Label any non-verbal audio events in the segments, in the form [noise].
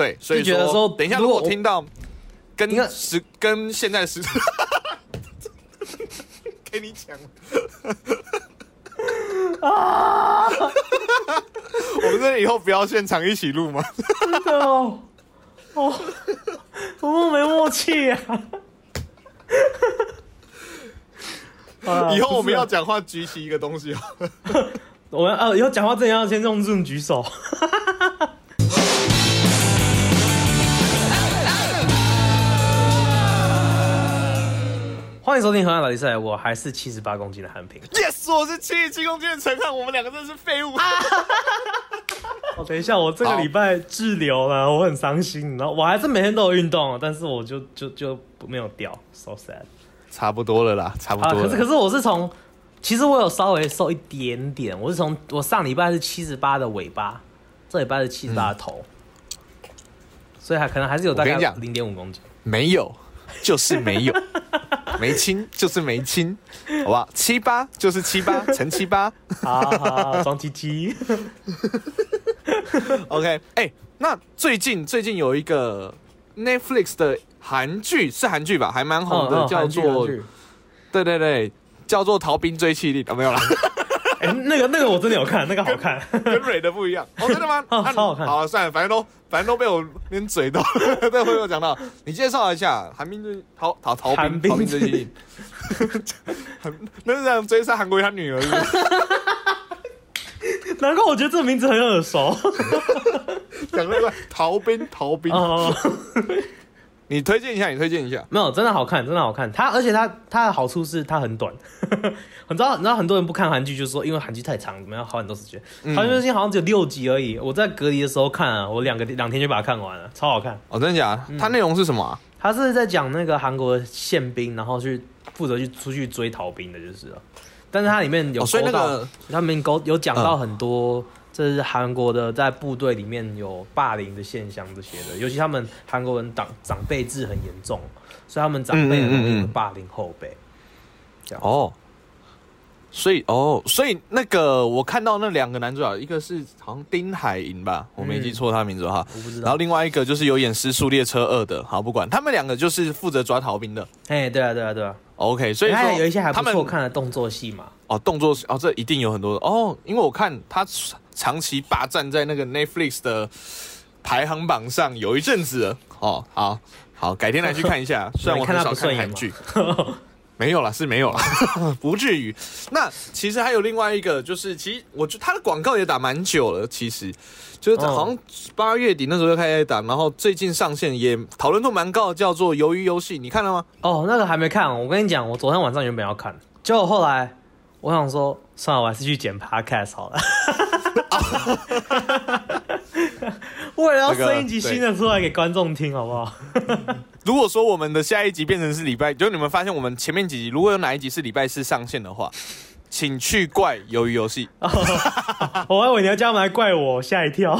对，所以就觉得说等一下如如果听到跟时跟现在的时，[laughs] 给你讲 [laughs] 啊！[laughs] 我们这以后不要现场一起录吗？真的哦，哦，我们没默契啊。啊以后我们要讲话举起一个东西哦。我们呃，以后讲话真的要先用这种举手。欢迎收听《河岸老弟赛》，我还是七十八公斤的韩平。Yes，我是七十七公斤的陈汉，我们两个真的是废物。[laughs] 哦，等一下，我这个礼拜滞留了，我很伤心。然后我还是每天都有运动，但是我就就就没有掉，so sad。差不多了啦，差不啊，多了。可是可是我是从，其实我有稍微瘦一点点，我是从我上礼拜是七十八的尾巴，这礼拜是七十八的头，所以还可能还是有大概零点五公斤。没有，就是没有，没亲就是没亲，好吧？七八就是七八 [laughs] 乘七八好好，装鸡鸡。[laughs] OK。哎、那最近最近有一个 Netflix 的韩剧，是韩剧吧？还蛮红的，叫做对对对，叫做《逃兵追气令》啊，没有啦，[laughs] 哎、那个那个我真的有看，那个好看。跟蕊的不一样。[laughs] 哦，真的吗？哦那超好看好了，算了，反正都反正都被我连嘴都，对，会有讲到。你介绍一下韩冰追逃逃逃兵逃兵追击令，很 [laughs] 那是追杀韩国瑜他女儿是是。难怪我觉得这个名字很耳熟。讲那个逃兵逃兵，哦，你推荐一下，你推荐一下。没有，真的好看，真的好看。它而且它它的好处是它很短。你知道你知道很多人不看韩剧，就是说因为韩剧太长，我们要花很多时间。嗯韩剧最近好像只有六集而已。我在隔离的时候看啊，我两个两天就把它看完了，超好看。哦，真的假？它内容是什么啊？他是在讲那个韩国的宪兵，然后去负责去出去追逃兵的，就是了。但是它里面有哦，所以那个他们勾有讲到嗯很多，这是韩国的在部队里面有霸凌的现象这些的，尤其他们韩国人长长辈制很严重，所以他们长辈很容易霸凌后辈。这样哦，所以哦，所以那个我看到那两个男主角，一个是好像丁海寅吧，我没记错他名字的话。我不知道。然后另外一个就是有演《失速列车二》的，好不管，他们两个就是负责抓逃兵的。哎，对啊，对啊，对啊，OK，所以说还有一些还不错看的动作戏嘛。哦，动作哦，这一定有很多哦，因为我看他长期霸占在那个 Netflix 的排行榜上有一阵子了哦。好好，改天来去看一下。[laughs] 虽然我看很少看韩剧，没有啦，是没有啦，[laughs] 不至于。那其实还有另外一个，就是其实我觉得它的广告也打蛮久了，其实就是哦好像八月底那时候就开始打，然后最近上线也讨论度蛮高的，叫做《鱿鱼游戏》，你看了吗？哦，那个还没看。我跟你讲，我昨天晚上原本要看，结果后来我想说，算了，我还是去剪 podcast 好了。[laughs] 为了要这个生一集新的出来给观众听，好不好？[laughs] 如果说我们的下一集变成是礼拜，就你们发现我们前面几集如果有哪一集是礼拜四上线的话，请去怪鱿鱼游戏，[laughs] 我还以为你要叫他们来怪我，吓一跳。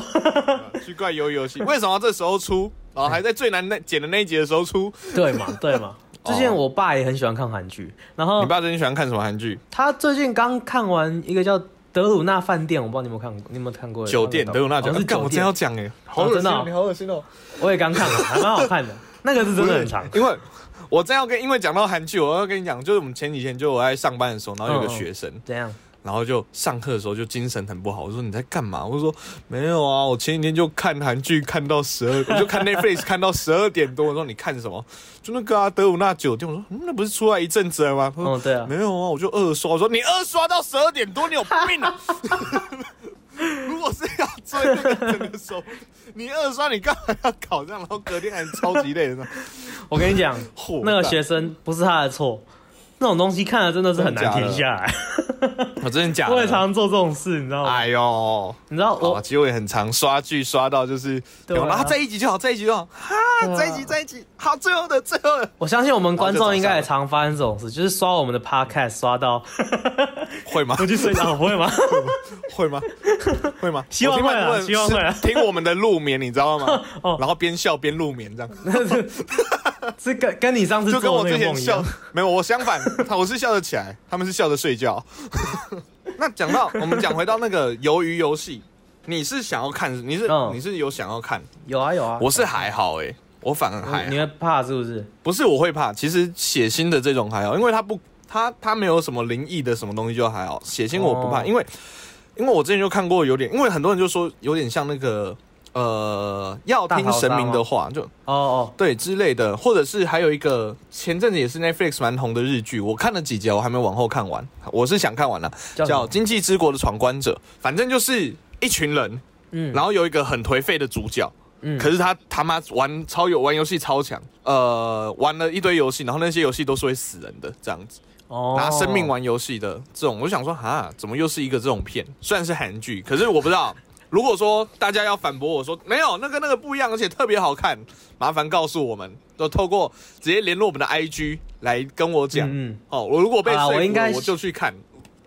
去怪鱿鱼游戏，为什么要这时候出？然后还在最难那剪的那一集的时候出？对嘛，对嘛。之前我爸也很喜欢看韩剧，然后你爸最近喜欢看什么韩剧？他最近刚看完一个叫《德鲁纳饭店》，我不知道你有没有看过，你有没有看过？酒店，德鲁纳酒店，我真要，讲哎，好恶心哦，真的哦你好恶心哦，我也刚看了，还蛮好看的。[laughs] 那个是真的很长。因为我真要跟，因为讲到韩剧，我要跟你讲，就是我们前几天就我在上班的时候，然后有个学生，怎样？然后就上课的时候就精神很不好。我说你在干嘛？我说没有啊，我前几天就看韩剧看到十二，我就看 Netflix 看到十二点多。我说你看什么？就那个啊，德鲁纳酒店。我说、嗯、那不是出来一阵子了吗？他说嗯，对啊。没有啊，我就二刷。我说你二刷到十二点多，你有病啊！[laughs] 如果是要追那个整的时候，你二刷你干嘛要搞这样？然后隔天还超级累的。我跟你讲，[laughs] 那个学生不是他的错，那种东西看了真的是很难停下来。[laughs] 我真的假的？我也常常做这种事，你知道吗？哎呦，你知道我我其实我也很常刷剧刷到就是，对啊然后再一集就好，在一集就好，哈，对啊再一集在一集，好，最后的最后的，我相信我们观众应该也常发生这种事，就是刷我们的 podcast 刷到 [laughs] 会吗？我去睡觉，[laughs] 会吗？会吗？会吗？希望会啊我听蛮多人希望会啊听我们的入眠，你知道吗？哦然后边笑边入眠这样，是跟跟你上次就跟我之前笑没有，我相反，[laughs] 我是笑得起来，他们是笑着睡觉。[laughs] 那讲到我们讲回到那个鱿鱼游戏，你是想要看，你是、嗯你是有想要看，有啊有啊，我是还好哎、我反而还好你会怕是不是？不是我会怕，其实血腥的这种还好，因为它不，它它没有什么灵异的什么东西就还好。血腥我不怕，哦因为因为我之前就看过有点，因为很多人就说有点像那个呃，要听神明的话，就哦哦，对之类的，或者是还有一个前阵子也是 Netflix 蛮红的日剧，我看了几集，我还没往后看完，我是想看完了，叫叫《经济之国的闯关者》，反正就是一群人，嗯，然后有一个很颓废的主角。嗯。可是他他妈玩超有玩游戏超强，呃，玩了一堆游戏，然后那些游戏都是会死人的这样子，哦。拿生命玩游戏的这种，我就想说，哈，怎么又是一个这种片？虽然是韩剧，可是我不知道，如果说大家要反驳我说没有那个那个不一样，而且特别好看，麻烦告诉我们，都透过直接联络我们的 IG 来跟我讲。嗯嗯哦，我如果被好啦说服了，我应该我就去看，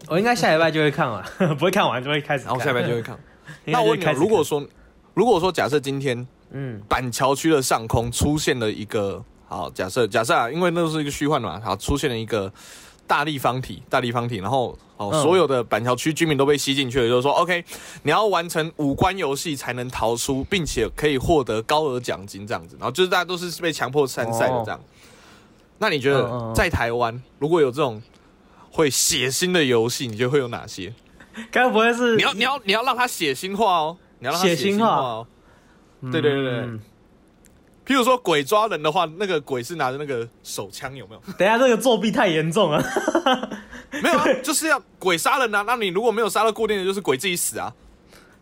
我应该下礼拜就会看完，[laughs] 不会看完就会开始看。然后下礼拜就会看。[laughs] 那我如果说如果说假设今天嗯板桥区的上空出现了一个好，假设假设啊，因为那是一个虚幻的嘛，好，出现了一个大立方体，大立方体，然后哦，嗯所有的板桥区居民都被吸进去了，就是说，OK，你要完成五关游戏才能逃出，并且可以获得高额奖金这样子，然后就是大家都是被强迫参赛的这样。那你觉得在台湾如果有这种会血腥的游戏，你觉得会有哪些？该不会是你要你要你要让他血腥化哦，你要让它血腥化血腥化哦。对对对对嗯譬如说鬼抓人的话，那个鬼是拿着那个手枪，有没有？等一下这个作弊太严重了。没有啊，[laughs] 就是要鬼杀人啊。那你如果没有杀到固定的，就是鬼自己死啊。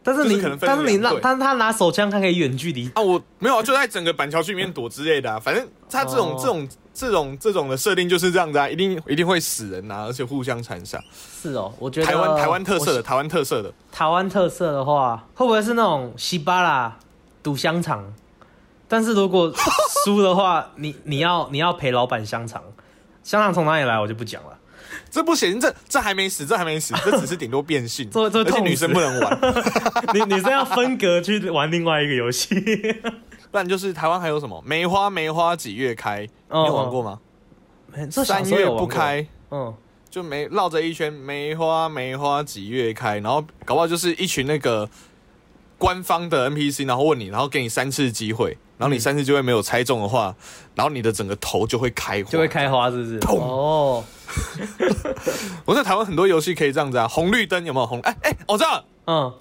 但是你就是可能分但是你让他他拿手枪，他可以远距离。啊，我没有啊，就在整个板桥区里面躲之类的啊。反正他这种、哦这种这种这种的设定就是这样子啊，一定一定会死人啊，而且互相残杀。是哦，我觉得台湾台湾特色的台湾特色的，台湾特色的话，会不会是那种西巴拉赌香肠？但是如果输的话，[laughs] 你你要你要赔老板香肠，香肠从哪里来我就不讲了。这不行，这这还没死，这还没死，这只是顶多变性，[laughs] 这这痛死。而且女生不能玩，[laughs] 你你是要分隔去玩另外一个游戏？不然就是台湾还有什么？梅花梅花几月开，你有玩过吗？这三月不开。嗯，就没绕着一圈梅花梅花几月开，然后搞不好就是一群那个官方的 NPC，然后问你，然后给你三次机会，然后你嗯三次机会没有猜中的话，然后你的整个头就会开花，就会。开花，是不是？砰哦，[laughs] 我在台湾很多游戏可以这样子啊，红绿灯有没有红？哎哎，我知道，嗯，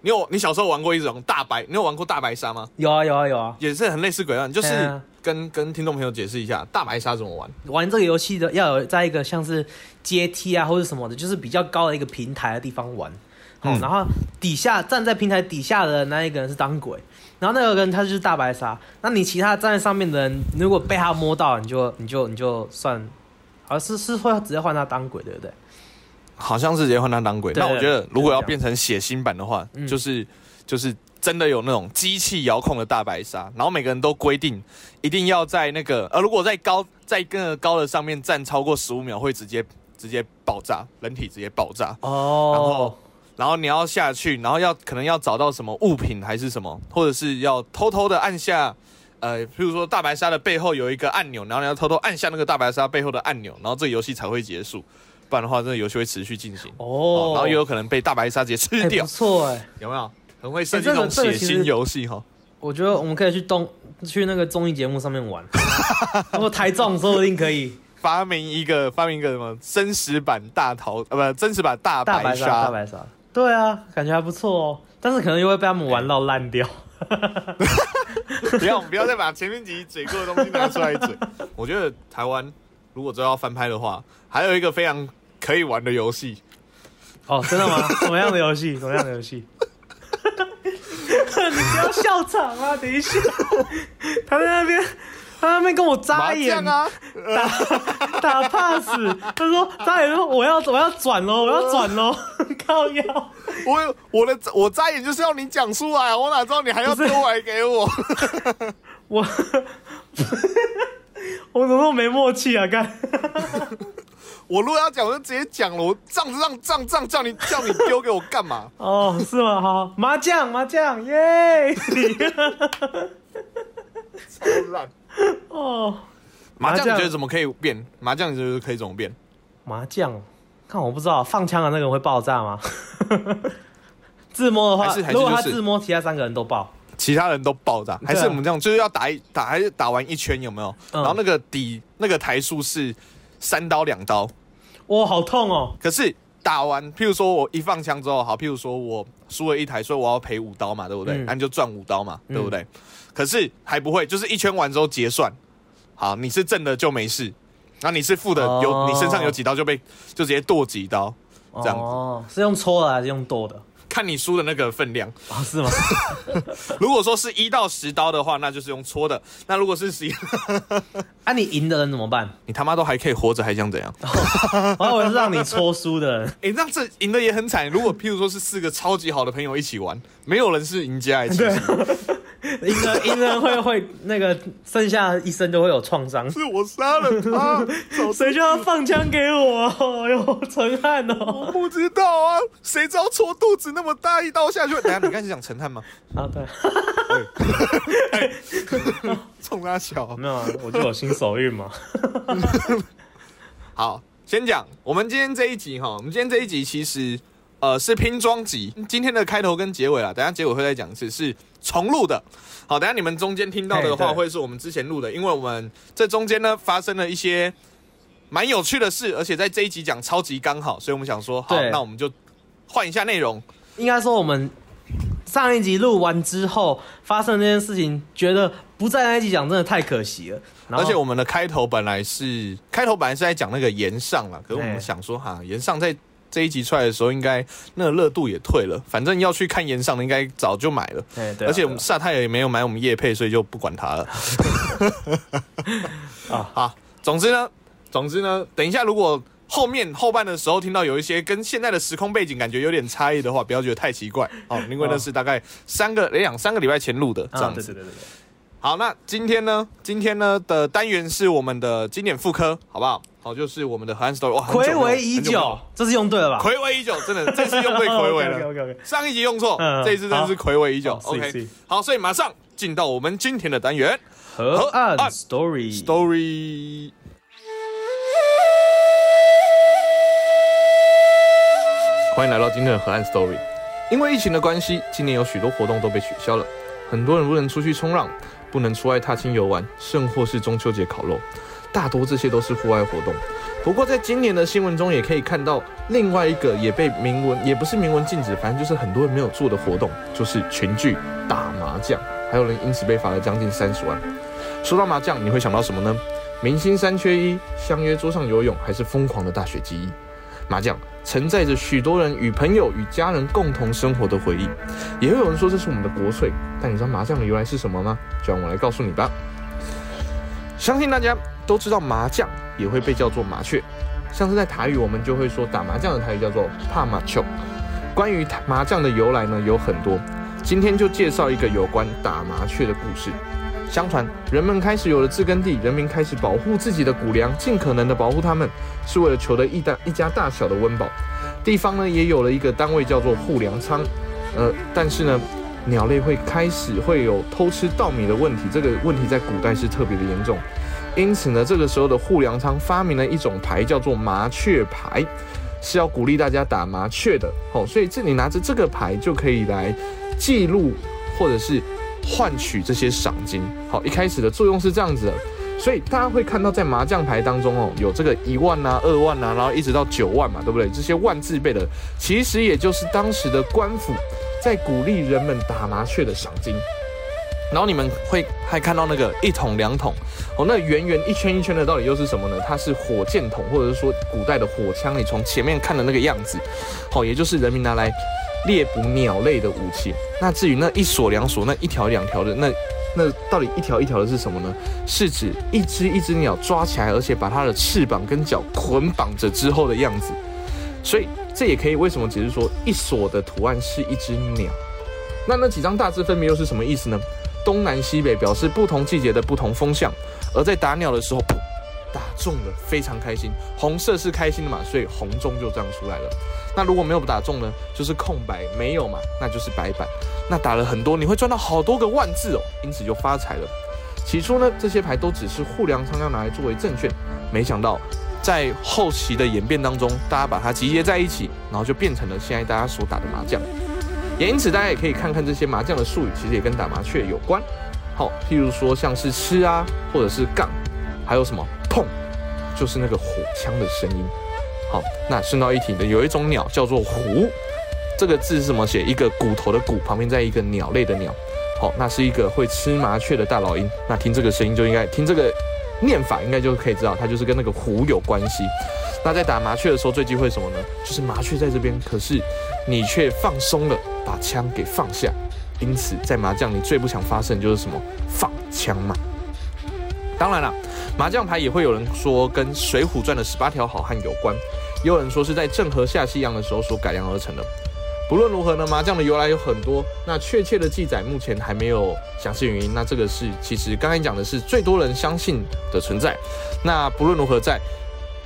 你有你小时候玩过一种大白，你有玩过大白鲨吗？有啊有啊有啊。也是很类似鬼案，就是跟跟听众朋友解释一下大白鲨怎么玩。玩这个游戏的要有在一个像是阶梯啊或者什么的，就是比较高的一个平台的地方玩。好、嗯然后底下站在平台底下的那一个人是当鬼，然后那个人他就是大白鲨。那你其他站在上面的人，如果被他摸到，你就你就你就算，好像是是会直接换他当鬼，对不对？好像是直接换他当鬼。对那我觉得如果要对变成血腥版的话，嗯就是就是真的有那种机器遥控的大白鲨，然后每个人都规定一定要在那个呃，如果在高在更高的上面站超过十五秒，会直接直接爆炸，人体直接爆炸。哦然哦后，然后你要下去，然后要可能要找到什么物品还是什么，或者是要偷偷的按下，呃，譬如说大白鲨的背后有一个按钮，然后你要偷偷按下那个大白鲨背后的按钮，然后这个游戏才会结束，不然的话，这个游戏会持续进行。哦哦，然后也有可能被大白鲨直接吃掉错哎，有没有？很会设计哎这种血腥游戏哈。我觉得我们可以去东去那个综艺节目上面玩，[laughs] 如果台中说不定可以。发明一个发明一个什么真实版大逃呃不真实版大白大白鲨，大，白鲨，对啊，感觉还不错哦。但是可能又会被他们玩到烂掉。[laughs] 不要不要再把前面几集嘴过的东西拿出来嘴。[laughs] 我觉得台湾如果真要翻拍的话，还有一个非常可以玩的游戏，哦，真的吗？什么样的游戏？什么样的游戏？[laughs] 你不要笑场啊！等一下，他在那边，他在那边跟我眨眼，啊，打 [laughs] 打 pass。他说眨眼说我要我要转喽，我要转喽，[laughs] 靠腰。我我的我眨眼就是要你讲出来啊，我哪知道你还要丢来给我？[laughs] 我我怎么那么没默契啊？干，我如果要讲，我就直接讲了。我这样子让这样这样叫你叫你丢给我干嘛？哦，是吗？好，麻将麻将，耶！超烂。[laughs] 哦，麻将你觉得怎么可以变？麻将你觉得可以怎么变？麻将，看我不知道放枪的那个人会爆炸吗？[laughs] 自摸的话还是还，是如果他自摸，其他三个人都爆。其他人都爆炸，还是我们这样，就是要打一打，还是打完一圈有没有？嗯然后那个底那个台数是三刀两刀，哇，好痛哦！可是打完，譬如说我一放枪之后，好，譬如说我输了一台，所以我要赔五刀嘛，对不对？嗯那、你就赚五刀嘛，对不对？可是还不会，就是一圈完之后结算，好，你是正的就没事，然后你是负的，有哦你身上有几刀就被就直接剁几刀，这样子哦，是用搓的还是用剁的？看你输的那个分量。啊，是吗？[laughs] 如果说是一到十刀的话，那就是用搓的；那如果是十一，[laughs] 啊，你赢的人怎么办？你他妈都还可以活着，还想怎样？我还以为是让你搓输的人。[laughs] 哎、那这赢的也很惨。如果譬如说是四个超级好的朋友一起玩，没有人是赢家，哎，其实赢了赢了会会那个剩下一生都会有创伤。是我杀了他，[laughs] 早谁叫他放枪给我？哎呦，陈汉我哦！不知道啊，谁知道戳肚子那么大一刀下去？[laughs] 等下你刚才讲陈汉吗？啊，对，[laughs] 冲他小。没有啊，我就有新手运嘛。好，先讲我们今天这一集哈，我们今天这一集其实呃是拼装集，今天的开头跟结尾啊，等下结尾会再讲一次，是重录的。好，等下你们中间听到的话会是我们之前录的，因为我们这中间呢发生了一些蛮有趣的事，而且在这一集讲超级刚好，所以我们想说，好，那我们就换一下内容。应该说我们上一集录完之后发生这件事情，觉得不在那一集讲真的太可惜了。而且我们的开头本来是开头本来是在讲那个岩上了，可是我们想说哈，岩上在这一集出来的时候，应该那个热度也退了，反正要去看岩上的应该早就买了。对对啊而且我们萨泰尔也没有买我们叶配，所以就不管它了。啊 [laughs] [laughs] 好，总之呢，总之呢，等一下如果后面后半的时候听到有一些跟现在的时空背景感觉有点差异的话，不要觉得太奇怪哦，因为那是大概三个两三个礼拜前录的这啊样子。对对对对对，好，那今天呢？今天呢的单元是我们的经典复科，好不好？好，就是我们的河岸 story。哇，暌违已久这次用对了吧？暌违已久，真的，这次用对暌违了。上一集用错，嗯这一次真的是暌违已久。OK，好，所以马上进到我们今天的单元河岸岸 story story。欢迎来到今天的河岸 story。因为疫情的关系，今年有许多活动都被取消了，很多人不能出去冲浪，不能出外踏青游玩，甚或是中秋节烤肉，大多这些都是户外活动。不过，在今年的新闻中也可以看到另外一个也被明文，也不是明文禁止，反正就是很多人没有做的活动，就是群聚打麻将，还有人因此被罚了将近三十万。说到麻将，你会想到什么呢？明星三缺一，相约桌上游泳，还是疯狂的大雪记忆？麻将承载着许多人与朋友与家人共同生活的回忆，也会有人说这是我们的国粹。但你知道麻将的由来是什么吗？就让我来告诉你吧。相信大家都知道麻将也会被叫做麻雀，像是在台语我们就会说打麻将的台语叫做帕麻球。关于麻将的由来呢有很多，今天就介绍一个有关打麻雀的故事。相传，人们开始有了自耕地，人民开始保护自己的谷粮，尽可能的保护它们，是为了求得一大一家大小的温饱。地方呢也有了一个单位叫做护粮仓，呃，但是呢，鸟类会开始会有偷吃稻米的问题，这个问题在古代是特别的严重。因此呢，这个时候的护粮仓发明了一种牌，叫做麻雀牌，是要鼓励大家打麻雀的。哦，所以这里拿着这个牌就可以来记录或者是换取这些赏金。好，一开始的作用是这样子的，所以大家会看到在麻将牌当中哦，有这个一万啊、二万啊，然后一直到九万嘛，对不对？这些万字辈的，其实也就是当时的官府在鼓励人们打麻雀的赏金。然后你们会还看到那个一桶两桶哦，那圆圆一圈一圈的到底又是什么呢？它是火箭筒，或者是说古代的火枪，你从前面看的那个样子，好、也就是人民拿来猎捕鸟类的武器。那至于那一锁两锁，那一条两条的，那那到底一条一条的是什么呢？是指一只一只鸟抓起来，而且把它的翅膀跟脚捆绑着之后的样子。所以这也可以为什么解释说一锁的图案是一只鸟？那那几张大字分别又是什么意思呢？东南西北表示不同季节的不同风向，而在打鸟的时候，打中了，非常开心。红色是开心的嘛，所以红中就这样出来了。那如果没有打中呢，就是空白，没有嘛，那就是白板。那打了很多，你会赚到好多个万字哦，因此就发财了。起初呢，这些牌都只是互粮仓要拿来作为证券，没想到在后期的演变当中，大家把它集结在一起，然后就变成了现在大家所打的麻将。也因此大家也可以看看这些麻将的术语，其实也跟打麻雀有关。好，譬如说像是吃啊，或者是杠，还有什么碰，就是那个火枪的声音。好，那顺道一提的，有一种鸟叫做狐，这个字是怎么写？一个骨头的骨旁边在一个鸟类的鸟。好，那是一个会吃麻雀的大老鹰。那听这个声音就应该听这个念法，应该就可以知道它就是跟那个狐有关系。那在打麻雀的时候最忌讳什么呢？就是麻雀在这边，可是你却放松了，把枪给放下。因此在麻将你最不想发生就是什么放枪嘛。当然了，麻将牌也会有人说跟《水浒传》的十八条好汉有关，也有人说是在郑和下西洋的时候所改良而成的。不论如何呢，麻将的由来有很多，那确切的记载目前还没有详细原因。那这个是其实刚才讲的是最多人相信的存在。那不论如何，在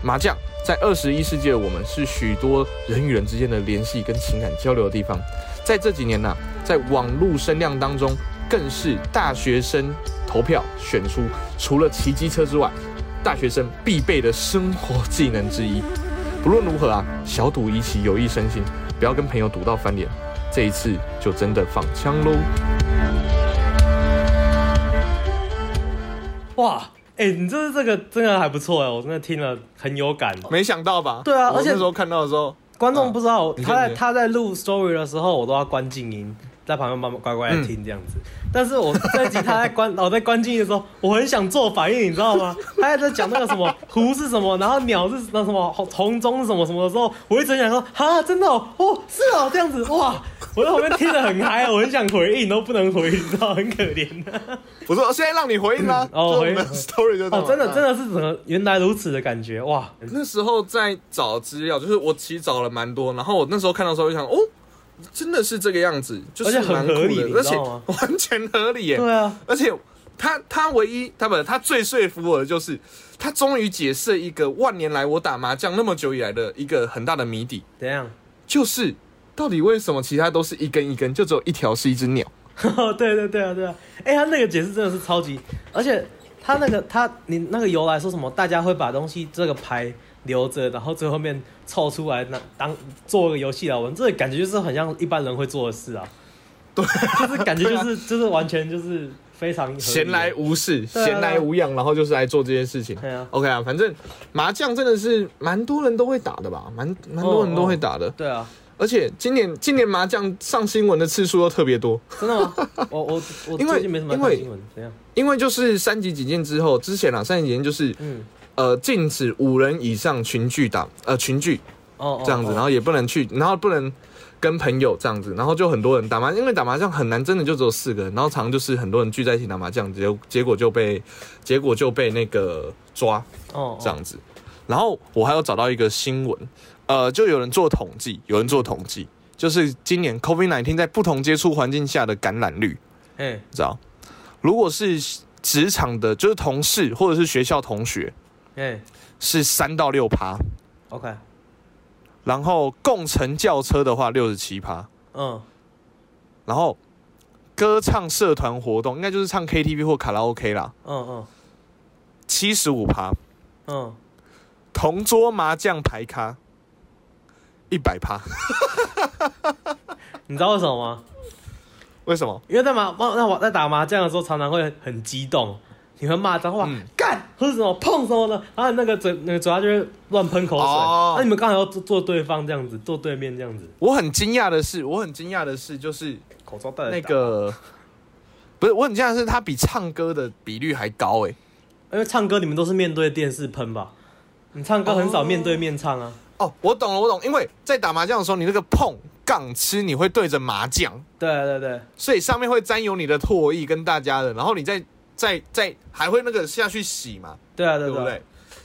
麻将在二十一世纪的我们是许多人与人之间的联系跟情感交流的地方。在这几年呢，在网络声量当中，更是大学生投票选出除了骑机车之外，大学生必备的生活技能之一。不论如何啊，小赌怡情，有益身心。不要跟朋友赌到翻脸，这一次就真的放枪喽！哇，哎，你这这个真的还不错哎，我真的听了很有感。没想到吧？对啊，而且那时候看到的时候，观众不知道他在他在录 story 的时候，我都要关静音，在旁边慢慢乖乖的听这样子。但是我这集他在关，[laughs] 我在关静音的时候，我很想做反应，你知道吗？他还在讲那个什么 [laughs] 湖是什么，然后鸟是那什么红中是什么什么的时候，我一直想说，哈，真的哦，哦，是哦，这样子，哇，我在旁边听得很嗨，我很想回应都不能回应，知道很可怜。[laughs] 我说现在让你回应啦，哦，回应。story 就哦，真的真的是怎么原来如此的感觉，哇！那时候在找资料，就是我其实找了蛮多，然后我那时候看到时候就想，哦。真的是这个样子，就是很合理，而且完全合理耶。对啊，而且他他唯一他不他最说服我的就是，他终于解释一个万年来我打麻将那么久以来的一个很大的谜底。怎样？就是到底为什么其他都是一根一根，就只有一条是一只鸟？[laughs] 对对对啊对啊！哎，他那个解释真的是超级，而且他那个他你那个由来说什么，大家会把东西这个牌。留着，然后最后面凑出来，那当做个游戏来玩，这感觉就是很像一般人会做的事啊。对，就是感觉就是 [laughs] 就是完全就是非常闲来无事、闲来无恙，然后就是来做这件事情。对啊，OK 啊，反正麻将真的是蛮多人都会打的吧，蛮蛮多人都会打的。对啊，而且今年今年麻将上新闻的次数都特别多。真的吗？[laughs] 我我我最近没什么看新闻，怎样？因为就是三级警戒之后，之前啊三级警戒就是嗯。呃，禁止五人以上群聚打，呃，群聚，哦，这样子，然后也不能去，然后不能跟朋友这样子，然后就很多人打麻，因为打麻将很难，真的就只有四个人，然后常就是很多人聚在一起打麻将，结结果就被结果就被那个抓，哦，这样子，然后我还有找到一个新闻，呃，就有人做统计，有人做统计，就是今年 COVID nineteen 在不同接触环境下的感染率，哎，知道，如果是职场的，就是同事或者是学校同学。哎，是三到六趴，OK。然后共乘轿车的话，六十七趴，嗯。然后歌唱社团活动，应该就是唱 KTV 或卡拉 OK 啦，嗯嗯。七十五趴，嗯。同桌麻将牌咖，一百趴。[laughs] 你知道为什么吗？为什么？因为在麻那我在打麻将的时候，常常会很激动。你会骂脏话，干或者什么碰什么的，然后那个嘴那个嘴巴就会乱喷口水。那你们刚好要做做对方这样子，做对面这样子。我很惊讶的是，我很惊讶的是，就是口罩戴那个，不是我很惊讶的是，他比唱歌的比率还高哎。因为唱歌你们都是面对电视喷吧？你唱歌很少面对面唱啊。哦，我懂了，我懂，因为在打麻将的时候，你那个碰杠吃，你会对着麻将。对对对。所以上面会沾有你的唾液跟大家的，然后你在。再再还会那个下去洗嘛？对啊，对不对？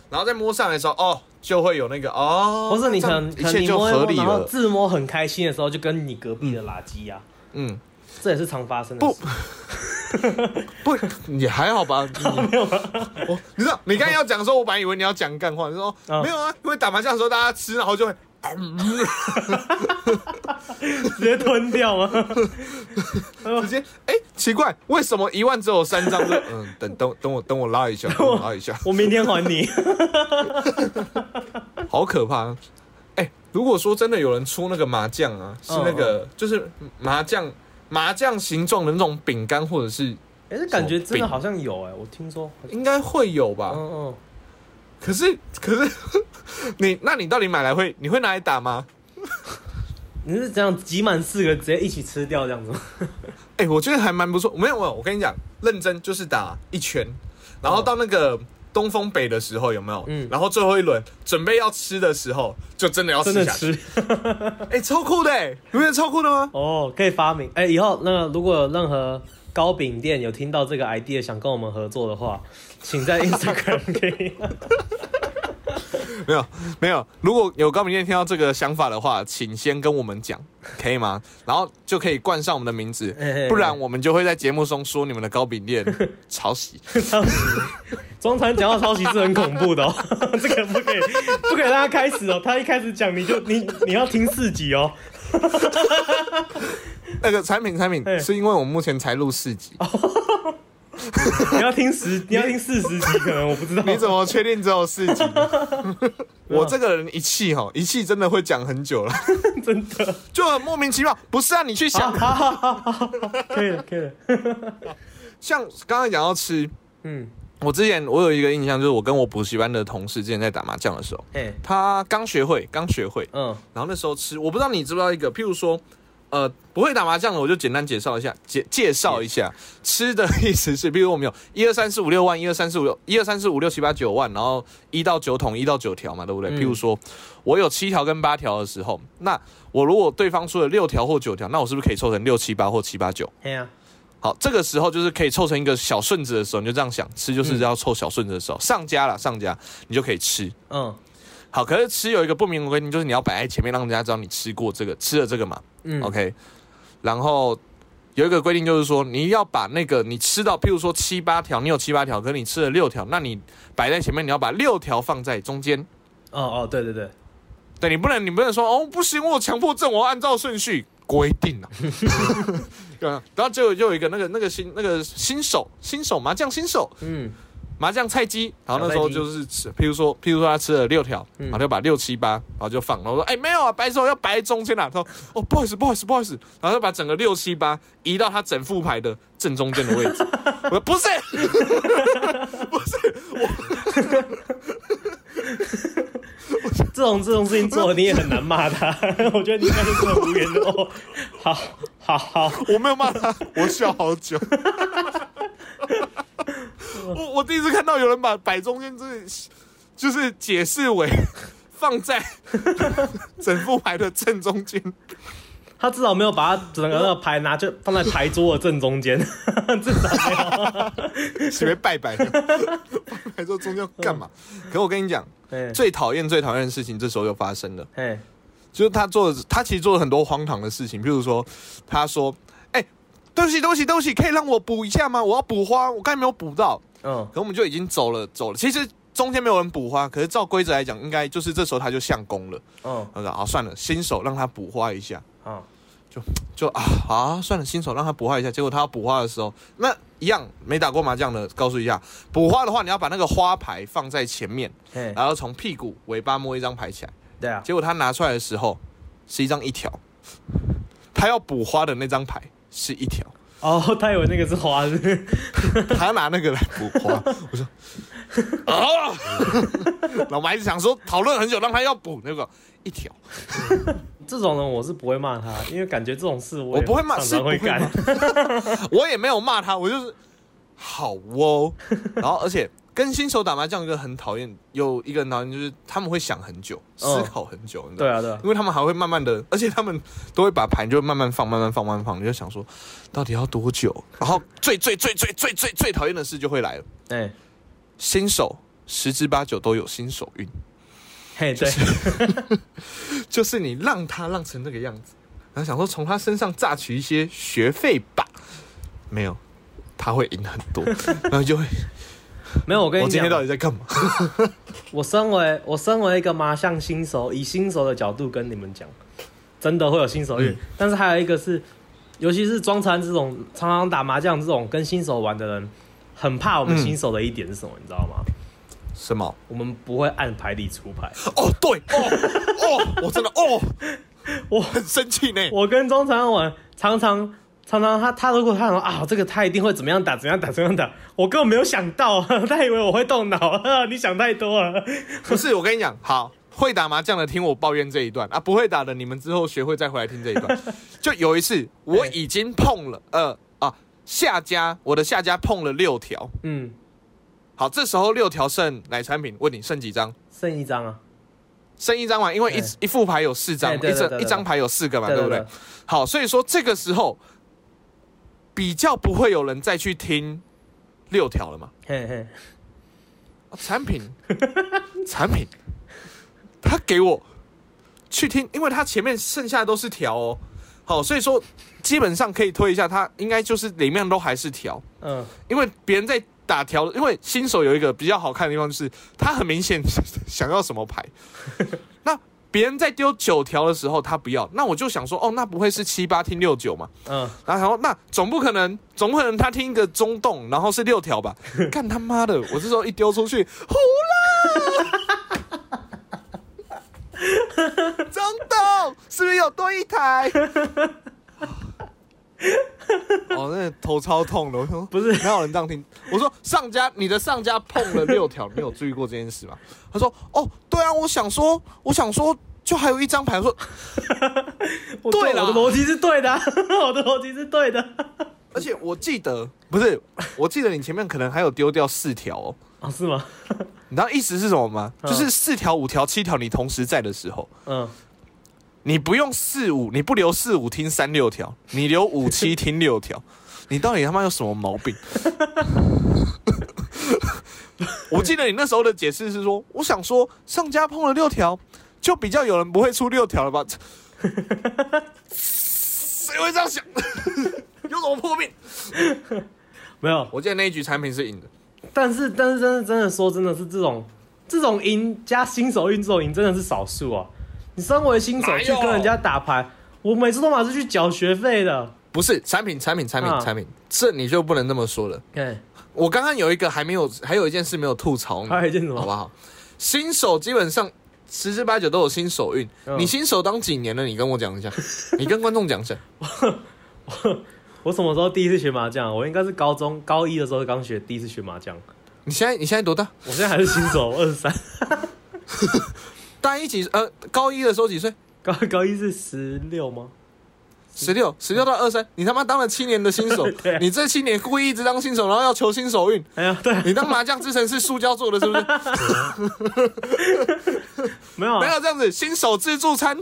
然后再摸上来的时候，哦，就会有那个哦，不是你可一切就合理了。自摸很开心的时候，就跟你隔壁的垃圾呀，嗯，这也是常发生的。不，不，也还好吧？[laughs] 没有我你知道，你刚才要讲的时候，我本来以为你要讲干话，你说没有啊？因为打麻将的时候大家吃，然后就会。直接吞掉吗？[laughs] 直接哎，奇怪，为什么一万只有三张？[laughs] 嗯，等等等我等我拉一下，拉一下，我明天还你。[laughs] 好可怕！哎，如果说真的有人出那个麻将啊，是那个就是麻将麻将形状的那种饼干，或者是哎，这感觉真的好像有哎，我听说，应该会有吧？嗯嗯，可是可是 [laughs] 你那你到底买来会你会拿来打吗？你是这样挤满四个直接一起吃掉这样子吗？[laughs] 哎、我觉得还蛮不错。没有没有，我跟你讲，认真就是打一圈，然后到那个东风北的时候有没有？嗯嗯，然后最后一轮准备要吃的时候，就真的要吃真的下去。吃 [laughs] 哎、超酷的哎，你不觉得超酷的吗？哦，可以发明哎，以后那个如果有任何糕饼店有听到这个 idea 想跟我们合作的话，请在 [laughs] Instagram 给 [laughs] 没有没有，如果有高明店听到这个想法的话，请先跟我们讲，可以吗？[laughs] 然后就可以冠上我们的名字不然我们就会在节目中说你们的高饼店抄袭。抄袭。中传讲到抄袭是很恐怖的哦，这个不可以，不可以让他开始哦。他一开始讲你就你你要听四集哦。那个产品产品是因为我们目前才录四集，[laughs] 你要听十，你要听四十集，可能我不知道。你怎么确定只有四集？[laughs] 我这个人一气哈，一气真的会讲很久了，[laughs] 真的？就很莫名其妙。不是啊，你去想，好好好好好，可以了，可以了。像刚才讲到吃，嗯，我之前我有一个印象，就是我跟我补习班的同事之前在打麻将的时候，嘿，他刚学会，刚学会，嗯然后那时候吃，我不知道你知不知道一个，譬如说，呃，不会打麻将的，我就简单介绍一下，介介绍一下吃的意思是，比如我们有一二三四五六万，一二三四五六，一二三四五六七八九万，然后一到九桶，一到九条嘛，对不对？嗯譬如说我有七条跟八条的时候，那我如果对方出了六条或九条，那我是不是可以凑成六七八或七八九？好，这个时候就是可以凑成一个小顺子的时候，你就这样想，吃就是要凑小顺子的时候，上家了，上家你就可以吃。嗯好，可是吃有一个不明文规定，就是你要摆在前面，让人家知道你吃过这个，吃了这个嘛。嗯 OK，然后有一个规定就是说，你要把那个你吃到，譬如说七八条，你有七八条，可是你吃了六条，那你摆在前面，你要把六条放在中间。哦哦，对对对，对你不能，你不能说哦不行，我有强迫症，我要按照顺序规定啊。[laughs] 对啊，然后就就有一个那个那个新那个新手新手麻将新手嗯麻将菜鸡，然后那时候就是吃，譬如说譬如说他吃了六条，嗯。然后就把六七八，然后就放，然后我说哎没有啊，白手要摆在中间啊，他说哦不好意思不好意思不好意思，然后就把整个六七八移到他整副牌的正中间的位置，[laughs] 我说不是。不是。[laughs] 我这 [laughs] 种这种事情做了你也很难骂他，我觉得你应该是这么无言的。哦。好，好，好，我没有骂他，我笑好久。我我第一次看到有人把摆中间这个就是解释为 [laughs] 放在 [laughs] 整副牌的正中间，他至少没有把他整个那个牌拿就放在牌桌的正中间，[laughs] 至少没有。随便拜拜的，牌桌中间干嘛？可我跟你讲，最讨厌最讨厌的事情，这时候又发生了，嘿，就是他做的，他其实做了很多荒唐的事情，譬如说，他说：“哎、对不起，对不起，对不起，可以让我补一下吗？我要补花，我刚才没有补到。”嗯可我们就已经走了走了。其实中间没有人补花，可是照规则来讲，应该就是这时候他就相公了。嗯，他说：“啊，算了，新手让他补花一下。嗯，”就就啊好啊，算了，新手让他补花一下。结果他要补花的时候，那一样没打过麻将的，告诉一下，补花的话，你要把那个花牌放在前面，嘿，然后从屁股尾巴摸一张牌起来。对啊，结果他拿出来的时候是一张一条，他要补花的那张牌是一条，哦，他以为那个是花 [laughs] 他拿那个来补花，[laughs] 我说啊，[laughs] 然后我们还是想说讨论很久，让他要补那个一条，这种人我是不会骂他，因为感觉这种事我不会骂，常是会干。，我也没有骂他，我就是好哦，然后而且。跟新手打麻将，一个很讨厌，有一个很讨厌就是他们会想很久，思嗯考很久，对啊，对啊，因为他们还会慢慢的，而且他们都会把牌就慢慢放，慢慢放，慢慢放。你就想说，到底要多久？然后最最最最最最最讨厌的事就会来了，哎，新手十之八九都有新手运，嘿，对，[laughs] 就是你让他让成那个样子，然后想说从他身上榨取一些学费吧，没有，他会赢很多，然后就会，[laughs] 没有，我跟你讲我今天，到底在干嘛？[laughs] 我身为我身为一个麻将新手，以新手的角度跟你们讲，真的会有新手运。嗯但是还有一个是，尤其是庄餐这种常常打麻将这种跟新手玩的人，很怕我们嗯新手的一点是什么，你知道吗？什么？我们不会按牌理出牌。哦，对，哦哦，我真的哦，[laughs] 我很生气呢。我跟钟常常玩，常常常常他他如果他说啊，这个他一定会怎么样打，怎样打，怎样打，我根本没有想到，[laughs] 他以为我会动脑，[laughs] 你想太多了。[laughs] 不是，我跟你讲，好会打麻将的听我抱怨这一段啊，不会打的你们之后学会再回来听这一段。就有一次我已经碰了，呃啊下家我的下家碰了六条，嗯，好，这时候六条剩奶产品？问你剩几张？剩一张啊，剩一张嘛，因为一一副牌有四张，一张一张牌有四个嘛，对对不对？好，所以说这个时候比较不会有人再去听六条了嘛。嘿嘿，啊产品，[laughs] 产品，他给我去听，因为他前面剩下的都是条哦。好，所以说基本上可以推一下，他应该就是里面都还是条，嗯，因为别人在打条，因为新手有一个比较好看的地方，就是他很明显想要什么牌，[laughs] 那别人在丢九条的时候，他不要，那我就想说，哦，那不会是七八听六九嘛？嗯，然后那总不可能，总不可能他听一个中洞，然后是六条吧？[laughs] 干他妈的！我这时候一丢出去，胡了！[laughs] 中洞是不是有多一台？[laughs] 哦，那头超痛的。我说不是哪有人这样听？我说上家，你的上家碰了六条，你有注意过这件事吗？他说哦，对啊，我想说，我想说，就还有一张牌。我说，[laughs] 我对了我的逻辑是对的啊，[laughs] 我的逻辑是对的。而且我记得不是，我记得你前面可能还有丢掉四条哦。哦，是吗？你知道意思是什么吗？嗯就是四条、五条、七条，你同时在的时候，嗯，你不用四五，你不留四五听三六条，你留五七听六条，[laughs] 你到底他妈有什么毛病？[laughs] 我记得你那时候的解释是说，我想说上家碰了六条，就比较有人不会出六条了吧？[laughs] 谁会这样想？有什么破病？没有，我记得那一局产品是赢的。但是但是真的真的说真的是这种这种赢加新手运这种赢真的是少数啊。你身为新手去跟人家打牌，我每次都马是去缴学费的。不是产品，产品，产品，啊产品，这你就不能这么说了。哎，我刚刚有一个还没有，还有一件事没有吐槽你，还有一件什么？好不好？新手基本上十之八九都有新手运。嗯你新手当几年了？你跟我讲一下，[laughs] 你跟观众讲一下。[laughs] 我什么时候第一次学麻将？我应该是高中高一的时候刚学，第一次学麻将。你现在你现在多大？我现在还是新手，二十三。[laughs] 大一几？呃，高一的时候几岁？高 [laughs] 高一是十六吗？十六，十六到二三。你他妈当了七年的新手 [laughs] 啊，你这七年故意一直当新手，然后要求新手运。哎呀，对啊，你当麻将之神是塑胶做的，是不是？[laughs] 没有啊，没有这样子，新手自助餐。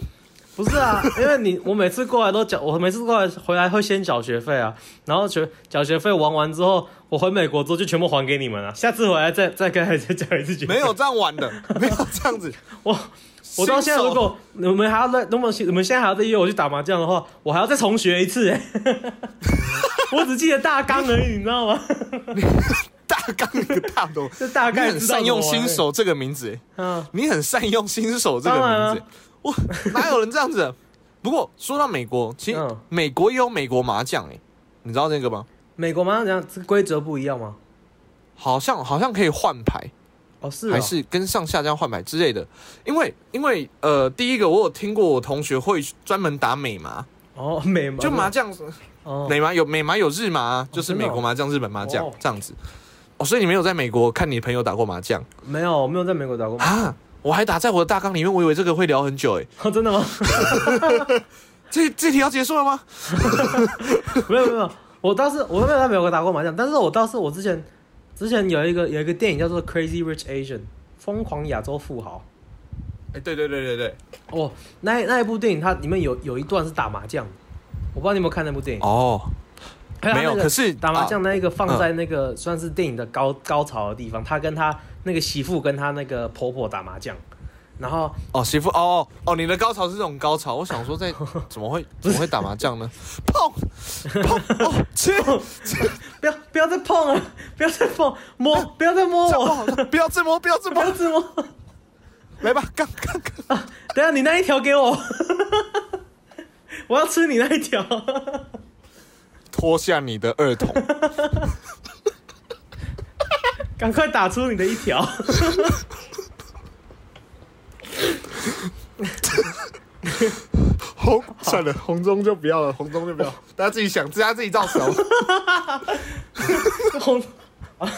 不是啊，因为你我每次过来都缴，我每次过来回来会先缴学费啊，然后学缴学费玩完之后，我回美国之后就全部还给你们了，下次回来再再跟再缴一次学费。没有这样玩的，[laughs] 没有这样子。我我到现在如果你们还要再，那么你们现在还要再约我去打麻将的话，我还要再重学一次哎。[laughs] 我只记得大纲而已，你知道吗？[laughs] 大纲一个大懂，这大概很善用新，手这个名字，欸。嗯，你很善用新手这个名字，我哪有人这样子？不过说到美国，其实嗯美国也有美国麻将哎，你知道这个吗？美国麻将怎样？这规则不一样吗？好像好像可以换牌，哦，是哦还是跟上下这样换牌之类的。因为因为呃，第一个我有听过我同学会专门打美麻，哦美麻就麻将哦美麻有美麻有日麻，就是美国麻将、日本麻将哦这样子。哦，所以你没有在美国看你朋友打过麻将没有，我没有在美国打过麻啊？我还打在我的大纲里面，我以为这个会聊很久哎。哦，[laughs] 真的吗？[laughs] 这这题要结束了吗？[laughs] 没有没有没有，我倒是我没有在美国打过麻将，但是我倒是我之前之前有一个有一个电影叫做《Crazy Rich Asian》疯狂亚洲富豪哎，对对对对对。哦，那那一部电影它里面有有一段是打麻将，我不知道你有没有看那部电影。哦，没有，可是打麻将啊那一个放在那个算是电影的高高潮的地方，他跟他那个媳妇跟他那个婆婆打麻将，然后哦，媳妇，哦哦，你的高潮是这种高潮，我想说在 [laughs] 怎么会怎么会打麻将呢？碰碰哦，[laughs] 切，不要不要再碰了，不要再碰摸，不要再摸我，不要再摸，不要再摸。不要，再摸。来吧，干干干，等一下你那一条给我，[laughs] 我要吃你那一条。脱下你的二筒，赶快打出你的一条。[laughs] 红算了，红中就不要了，红中就不要，大家自己想，大家自己造手。[laughs] 红啊，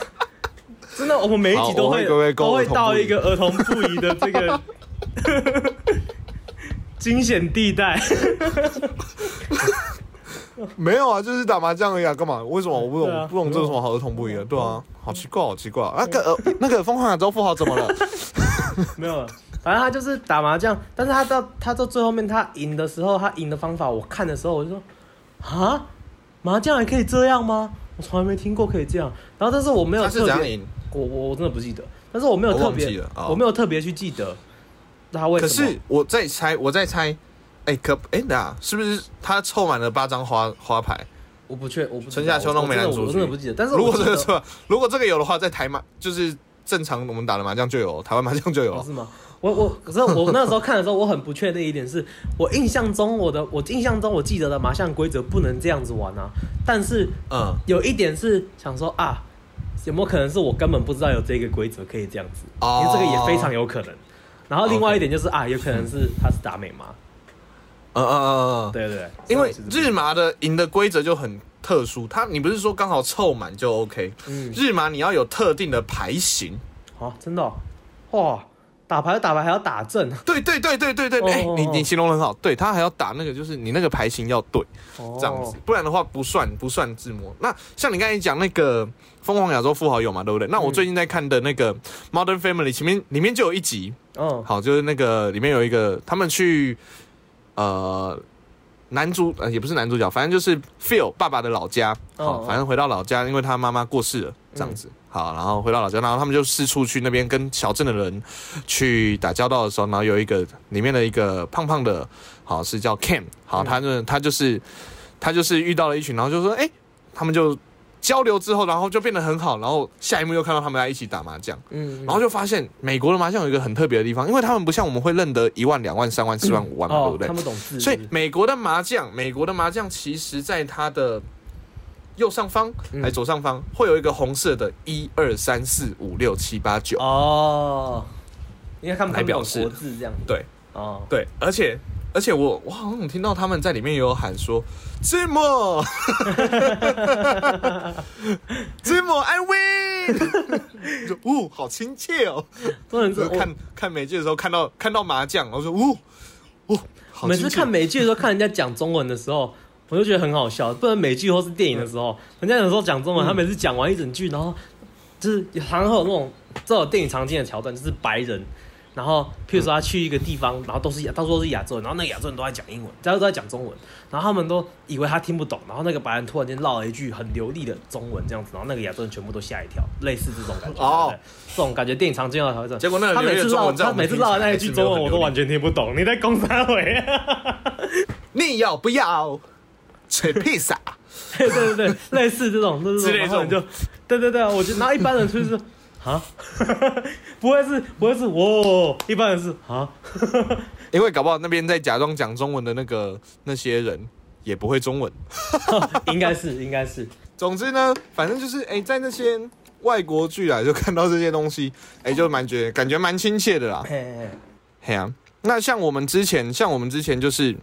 真的，我们每一集都会都会到一个儿童不宜的这个 [laughs] 惊险地带。[laughs] 没有啊，就是打麻将而已啊，干嘛？为什么我不懂？啊不懂这有什么好儿童不宜的？对啊，好奇怪，好奇怪啊！那个呃，那个疯狂亚洲富豪怎么了？[laughs] 没有了，反正他就是打麻将，但是他到他到最后面他赢的时候，他赢的方法我看的时候我就说，啊，麻将还可以这样吗？我从来没听过可以这样。然后但是我没有特别？我我我真的不记得，但是我没有特别我没有特别去记得他为什么。可是我在猜，我在猜，哎，可哎那是不是他凑满了八张花花牌？我不确，我不春夏秋冬美男我真的主我真的不记得。但是如果这个错，如果这个有的话，在台麻就是正常我们打的麻将就有，台湾麻将就有哦。是吗？我我可是我那时候看的时候，我很不确定一点是，我印象中我的我印象中我记得的麻将规则不能这样子玩啊。但是嗯，有一点是想说啊，有没有可能是我根本不知道有这个规则可以这样子？哦因为这个也非常有可能。然后另外一点就是啊，有可能是他是打美麻，嗯嗯嗯嗯，对对对，因为日麻的赢的规则就很特殊，它你不是说刚好凑满就 OK，嗯。日麻你要有特定的牌型。啊，真的哦。哇，打牌打牌还要打正，对对对对对对，哎、哦你你形容得很好，对他还要打那个，就是你那个牌型要对，哦。这样子，不然的话不算不算自摸。那像你刚才讲那个疯狂亚洲富豪有嘛，对不对？那我最近在看的那个 Modern Family 前面里面就有一集，嗯。好，就是那个里面有一个他们去呃男主呃也不是男主角，反正就是 Phil 爸爸的老家，好，哦。反正回到老家，因为他妈妈过世了，这样子。好，然后回到老家，然后他们就四处去那边跟小镇的人去打交道的时候，然后有一个里面的一个胖胖的，好是叫 Cam，好，他就他就是他就是遇到了一群，然后就说，哎、他们就交流之后，然后就变得很好，然后下一幕又看到他们在一起打麻将，嗯，然后就发现美国的麻将有一个很特别的地方，因为他们不像我们会认得一万、两万、三万、四万、五万嘛，对不对？他？们懂字，所以美国的麻将，美国的麻将其实在它的右上方嗯还左上方会有一个红色的一二三四五六七八九，哦，因为他们来表示国字这样。子，对。哦，对，而且而且我我好像有听到他们在里面也有喊说这么这么 I win，就呜好亲切哦。重点就是是看看美剧的时候看到看到麻将，然后说呜呜，好每次看美剧的时候，看人家讲中文的时候，我就觉得很好笑。不然美剧或是电影的时候，[laughs] 人家有时候讲中文，嗯他每次讲完一整句，然后就是常常会有那种这种电影常见的桥段，就是白人，然后譬如说他去一个地方，然后都是亚，到处都是亚洲人，然后那个亚洲人都在讲英文，大家都在讲中文，然后他们都以为他听不懂，然后那个白人突然间唠了一句很流利的中文，这样子，然后那个亚洲人全部都吓一跳，类似这种感觉。哦这种感觉电影常见到桥段。结果那个他每次唠，他每次唠的那一句中文，我都完全听不懂。你在攻啥回？[laughs] 你要不要吃披萨？[laughs] 对对对对，类似这种，就是之类这种然后你就，对对对，我觉得，然后一般人就是啊，[laughs] 不会是不会是我，一般人是啊，因为搞不好那边在假装讲中文的那个那些人也不会中文。[laughs] 应该是应该是，总之呢，反正就是哎、在那些外国剧啊，就看到这些东西，哎、就蛮觉得感觉蛮亲切的啦。嘿嘿嘿。嘿啊，那像我们之前，像我们之前就是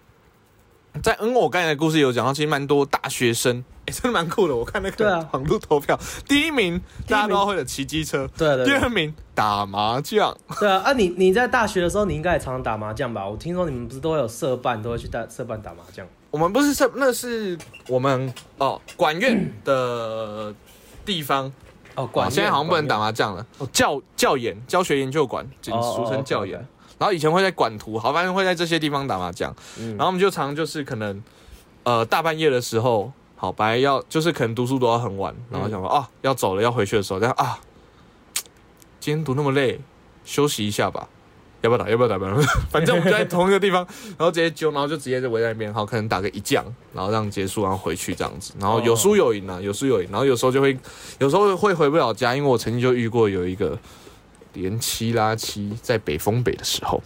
在嗯，我刚才的故事有讲到，其实蛮多大学生，哎、真的蛮酷的。我看那个网络投票，第一名大家都会的骑机车，对对对第二名打麻将。对啊啊！你你在大学的时候，你应该也常常打麻将吧？我听说你们不是都会有社办，都会去打社办打麻将。我们不是社，那是我们哦管院的地方。哦，哦管现在好像不能打麻麻将了。哦教教研、教学研究馆，简称教研。然后以前会在管图，好，反正会在这些地方打麻将。嗯然后我们就常就是可能，呃，大半夜的时候，好，本来要就是可能读书读到很晚，然后想说、啊要走了要回去的时候，这样啊，今天读那么累，休息一下吧。要不要打？要不要打？要不要打反正我们就在同一个地方，[laughs] 然后直接揪，然后就直接就围在那边，好，可能打个一将，然后这样结束，然后回去这样子，然后有输有赢啊，有输有赢，然后有时候就会，有时候会回不了家，因为我曾经就遇过有一个连七拉七在北风北的时候，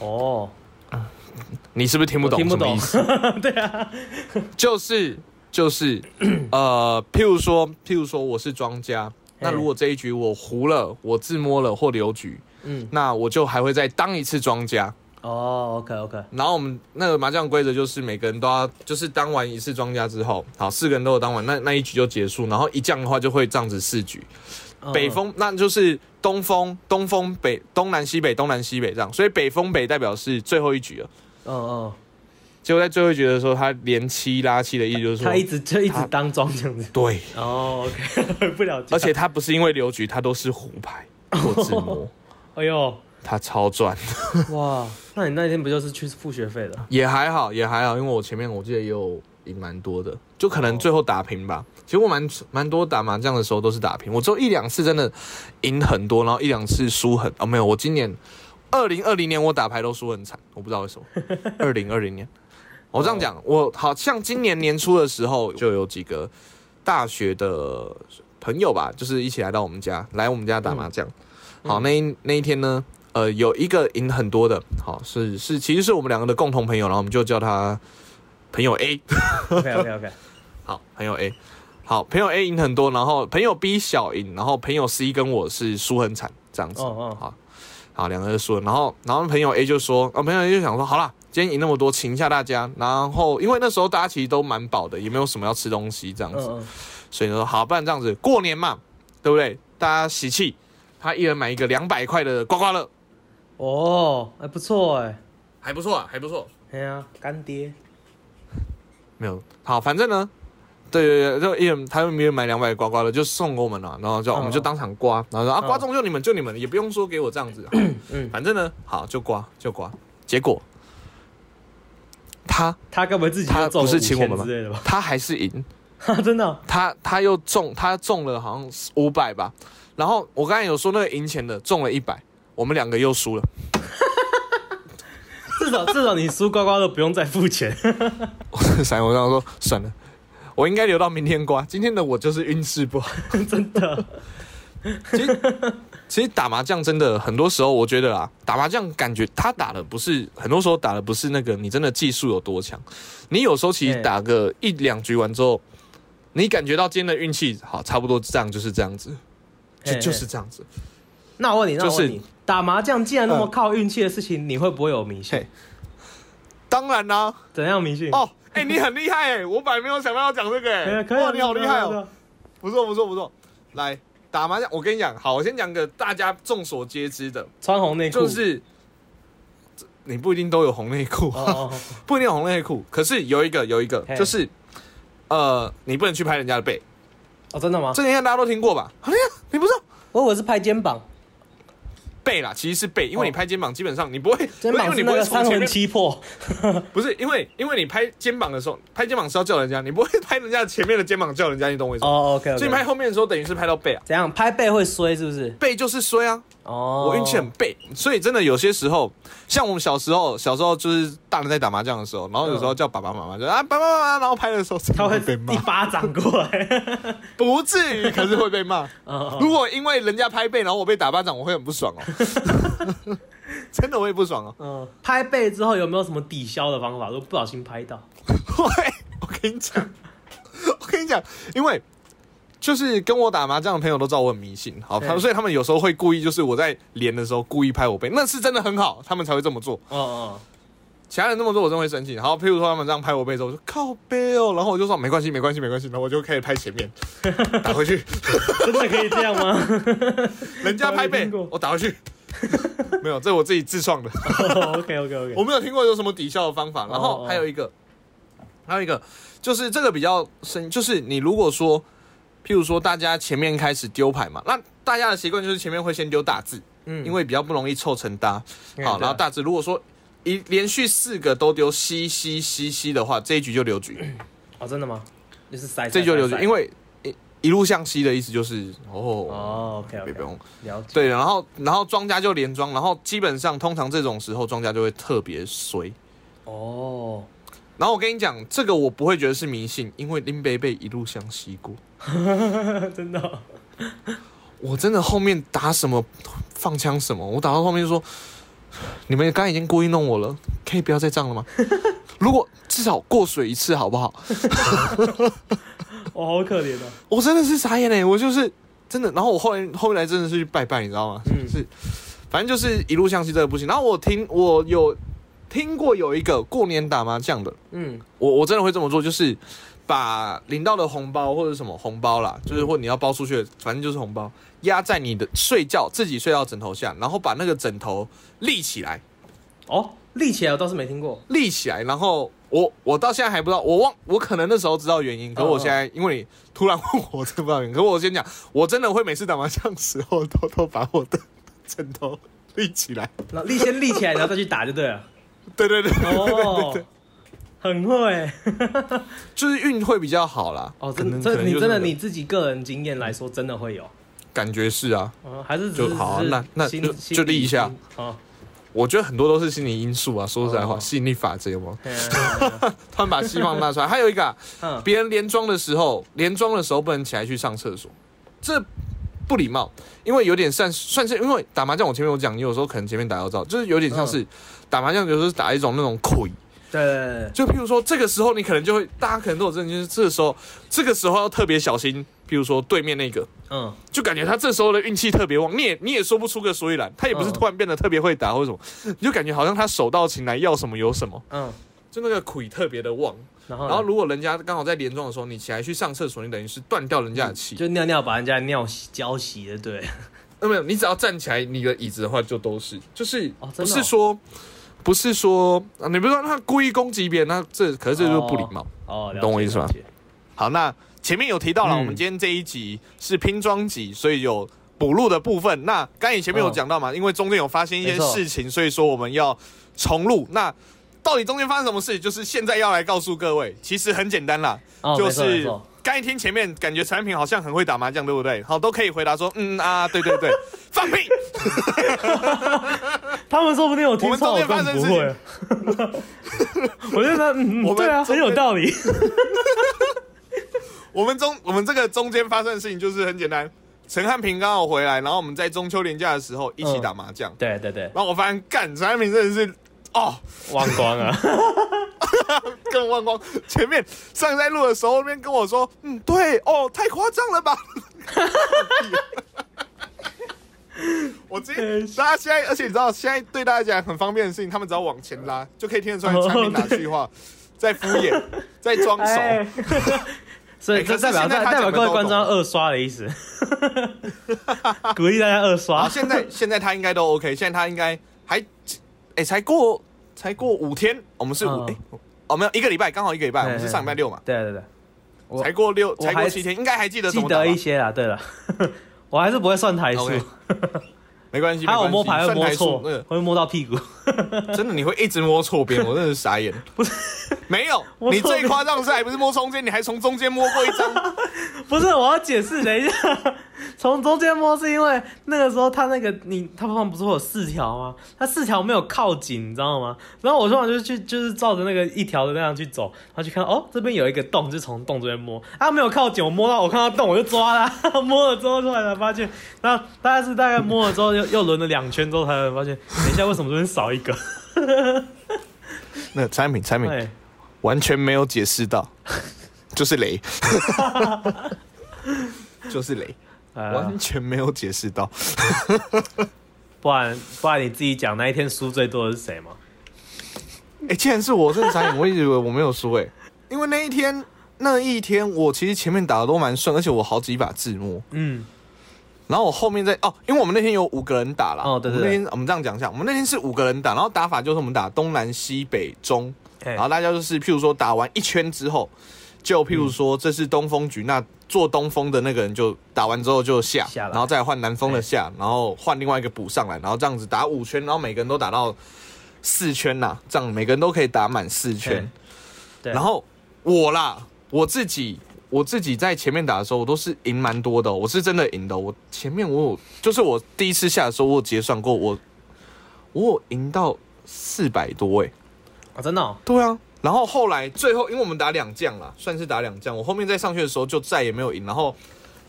哦，你是不是听不懂我听不懂什么意思？[laughs] 对啊，就是就是呃，譬如说譬如说我是庄家，那如果这一局我胡了，我自摸了或留局，嗯，那我就还会再当一次庄家。哦，OK OK，然后我们那个麻将规则就是每个人都要，就是当完一次庄家之后，好，四个人都有当完，那那一局就结束。然后一降的话就会这样子四局，嗯北风那就是东风、东风北、东南西北、东南西北这样，所以北风北代表是最后一局了。嗯嗯，结果在最后一局的时候，他连七拉七的意思就是说，他一直就一直当庄这样子。对，哦 [laughs] 不了解。而且他不是因为留局，他都是胡牌或自摸，[laughs] 哎呦，他超赚，哇，那你那天不就是去付学费了？[laughs] 也还好，也还好，因为我前面我记得也有赢蛮多的，就可能最后打平吧。其实我蛮蛮多打麻将的时候都是打平，我只有一两次真的赢很多，然后一两次输很哦没有，我今年二零二零年我打牌都输很惨，我不知道为什么。二零二零年，我这样讲，我好像今年年初的时候就有几个大学的朋友吧，就是一起来到我们家，来我们家打麻将。好，那一那一天呢，呃，有一个赢很多的，好是是，其实是我们两个的共同朋友，然后我们就叫他朋友 A。OK OK OK，[laughs] 好，朋友 A，好，朋友 A 赢很多，然后朋友 B 小赢，然后朋友 C 跟我是输很惨，这样子。哦哦好，好，两个人输了，然后然后朋友 A 就说，啊，朋友 A 就想说，好啦，今天赢那么多，请一下大家。然后因为那时候大家其实都蛮饱的，也没有什么要吃东西这样子，嗯嗯，所以说好，不然这样子过年嘛，对不对？大家喜气，他一人买一个两百块的刮刮乐，哦，还不错哎，还不错啊，还不错。哎呀，干爹，没有好，反正呢，对对对，就一人他们一人买两百刮刮乐，就送给我们了，然后就、嗯。我们就当场刮，然后说啊嗯。刮中就你们就你们，也不用说给我这样子，嗯。反正呢好就刮就刮，结果他他根本自己他不是请我们5000之类的吧？他还是赢，[laughs] 真的哦，他他又中他中了好像五百吧，然后我刚才有说那个赢钱的中了一百，我们两个又输了，[laughs] 至少至少你输刮刮乐不用再付钱。[laughs] 闪我刚刚说算了。我应该留到明天刮，今天的我就是运势不好。真的，其实，其实打麻将真的很多时候，我觉得啊，打麻将感觉他打的不是，很多时候打的不是那个你真的技术有多强，你有时候其实打个一两局完之后，你感觉到今天的运气好，差不多这样就是这样子，就就是这样子。那我问你，那我就是问你，打麻将既然那么嗯靠运气的事情，你会不会有迷信嘿？当然啦、怎样迷信？哦，哎、你很厉害哎，我本来没有想到要讲这个哎、哇，你好厉害哦。不错不错不错。来打麻将，我跟你讲，好，我先讲个大家众所皆知的，穿红内裤。就是你不一定都有红内裤，哦哦，哦。[laughs] 不一定有红内裤，可是有一个有一个就是，呃，你不能去拍人家的背，哦，真的吗？这应该大家都听过吧？哎呀，你不知道。我以为是拍肩膀，背啦，其实是背，因为你哦拍肩膀基本上你不会，[laughs] 因为你不会从前面，七破。[laughs] 不是因为因为你拍肩膀的时候，拍肩膀是要叫人家，你不会拍人家前面的肩膀叫人家，你懂我意思吗？哦，OK，所以你拍后面的时候等于是拍到背啊，怎样拍背会衰是不是？背就是衰啊，哦，我运气很背，所以真的有些时候，像我们小时候，小时候就是大人在打麻将的时候，然后有时候叫爸爸妈妈就啊爸爸妈妈，然后拍的时候他会被骂一，巴掌过来。不至于，可是会被骂。[laughs] 哦如果因为人家拍背，然后我被打巴掌，我会很不爽哦，[laughs] 真的我也不爽哦。嗯，拍背之后有没有什么抵消的方法？如果不小心拍到，[laughs] 会，我跟你讲，我跟你讲，因为就是跟我打麻将的朋友都知道我很迷信，好，所以他们有时候会故意，就是我在连的时候故意拍我背，那是真的很好，他们才会这么做。哦哦，其他人这么做，我真的会生气。好，譬如说他们这样拍我背之后，我说靠背哦，然后我就说没关系，没关系，没关系，然后我就开始拍前面，[laughs] 打回去，真的可以这样吗 [laughs] 人家拍背我打回去。[laughs] 没有，这是我自己自创的，？OK OK OK，我没有听过有什么抵消的方法。然后还有一个，还有一个就是这个比较深，就是你如果说，譬如说大家前面开始丢牌嘛，那大家的习惯就是前面会先丢大字，嗯因为比较不容易凑成搭。好，然后大字如果说一连续四个都丢西西西西的话，这一局就留局。[coughs] 哦，真的吗？就是塞这就留局，因为为一一路向西的意思就是哦，哦，OK 别 OK，不用了解。对，然后然后庄家就连庄，然后基本上通常这种时候庄家就会特别衰。哦，然后我跟你讲，这个我不会觉得是迷信，因为林北北一路向西过，[laughs] 真的哦我真的后面打什么放枪什么，我打到后面就说，你们刚刚已经故意弄我了，可以不要再这样了吗？[laughs] 如果至少过水一次好不好？[laughs] 我好可怜啊。我真的是傻眼哎，我就是真的。然后我后来后来真的是去拜拜，你知道吗？嗯是，反正就是一路向西这个不行。然后我听我有听过有一个过年打麻将的，嗯我我真的会这么做，就是把领到的红包或者什么红包啦，就是或你要包出去的，反正就是红包，压在你的睡觉自己睡到枕头下，然后把那个枕头立起来，哦，立起来我倒是没听过。立起来，然后我我到现在还不知道，我忘我可能那时候知道原因，可我现在因为你突然问我，我真的不知道原因。可我先讲，我真的会每次打麻将的时候偷偷 [laughs] 把我的枕头立起来。那立先立起来，然后再去打就对了。对对对对对很会。就是运会比较好啦。哦，可真的，你真的你自己个人经验来说，真的会有。感觉是啊，嗯，还是就好啊那那就就立一下我觉得很多都是心理因素啊。说实在话，哦吸引力法则有 [laughs] 他们把希望拿出来。还有一个、[laughs] 别人连庄的时候，连庄的时候不能起来去上厕所，这不礼貌，因为有点算算是因为打麻将，我前面有讲，你有时候可能前面打到照，就是有点像是打麻将，有时候是打一种那种亏。对对对对，就譬如说，这个时候你可能就会，大家可能都有这种，就是这个时候，这个时候要特别小心。譬如说对面那个，嗯，就感觉他这时候的运气特别旺，你也你也说不出个所以然，他也不是嗯突然变得特别会打或者什么，你就感觉好像他手到擒来，要什么有什么，嗯，就那个亏特别的旺。然后然后如果人家刚好在连庄的时候，你起来去上厕所，你等于是断掉人家的气。就尿尿把人家尿洗浇洗的，对，那没有，你只要站起来，你的椅子的话就都是，就是不是说，不是说啊，你不是说他故意攻击别人，那这可是这就是不礼貌。哦，懂我意思吗好，那前面有提到了，嗯我们今天这一集是拼装集，所以有补录的部分。那刚才你前面有讲到嘛，因为中间有发生一些事情，所以说我们要重录。那到底中间发生什么事？就是现在要来告诉各位，其实很简单啦，哦，就是刚一听前面感觉产品好像很会打麻将，对不对？好，都可以回答说，嗯啊，对对对，[laughs] 放屁。[laughs] 他们说不定有听错，我不发生事会。[laughs] 我觉得，嗯，我们对啊，很有道理。我们中我们这个中间发生的事情就是很简单，陈汉平刚好回来，然后我们在中秋连假的时候一起打麻将，对对对，然后我发现干陈汉平真的是哦。忘光了。[laughs] 更忘光。前面上次在录的时候，那边跟我说，嗯，对，哦，太夸张了吧。[laughs] 我直接，大家现在，而且你知道，现在对大家讲很方便的事情，他们只要往前拉，就可以听得出来产品哪句话在敷衍，[laughs] 在装熟。哎所以这代表代代表各位观众二刷的意思，鼓励大家二，刷。现在现在他应该都 OK，现在他应该还，哎、才过才过五天，我们是五，哎、嗯哦，没有一个礼拜，刚好一个礼拜，我们是上礼拜六嘛，对对对，才过六，才过七天，应该还记得怎记得一些啦。对了，我还是不会算台数 [laughs] 没关系，还有摸牌会摸算台数错，会摸到屁股。[laughs] 真的你会一直摸错边，我真的是傻眼。[laughs] 不是，没有，你最夸张的是还不是摸中间，你还从中间摸过一张。不是，我要解释，等一下，从中间摸是因为那个时候他那个你他旁边不是会有四条吗？他四条没有靠紧，你知道吗？然后我通常就去就是照着那个一条的那样去走，然后去看哦这边有一个洞，就从洞这边摸。啊没有靠紧，我摸到我看到洞我就抓啦，[laughs] 摸了之后出来才发现，然后大概是大概摸了之后又又轮了两圈之后才发现，等一下为什么这边少一个？[laughs] 那产品产品对，完全没有解释到，就是雷，[laughs] 就是雷，呃完，全没有解释到。[laughs] 不然不然你自己讲那一天输最多的是谁吗？[laughs] 哎、既然是我，真的傻眼，我一直以为我没有输哎、因为那一天那一天我其实前面打的都蛮顺，而且我好几把字幕。嗯，然后我后面在哦，因为我们那天有五个人打了。哦对对对我们那天我们这样讲一下，我们那天是五个人打，然后打法就是我们打东南西北中，哎然后大家就是譬如说打完一圈之后，就譬如说这是东风局，那做东风的那个人就打完之后就下，下然后再换南风的下，然后换另外一个补上来，然后这样子打五圈，然后每个人都打到四圈呐，这样每个人都可以打满四圈。对，然后我啦，我自己我自己在前面打的时候，我都是赢蛮多的哦、我是真的赢的哦。我前面我有，就是我第一次下的时候，我有结算过，我我有赢到四百多哎、啊真的、哦。对啊，然后后来最后，因为我们打两将啦，算是打两将，我后面再上去的时候就再也没有赢，然后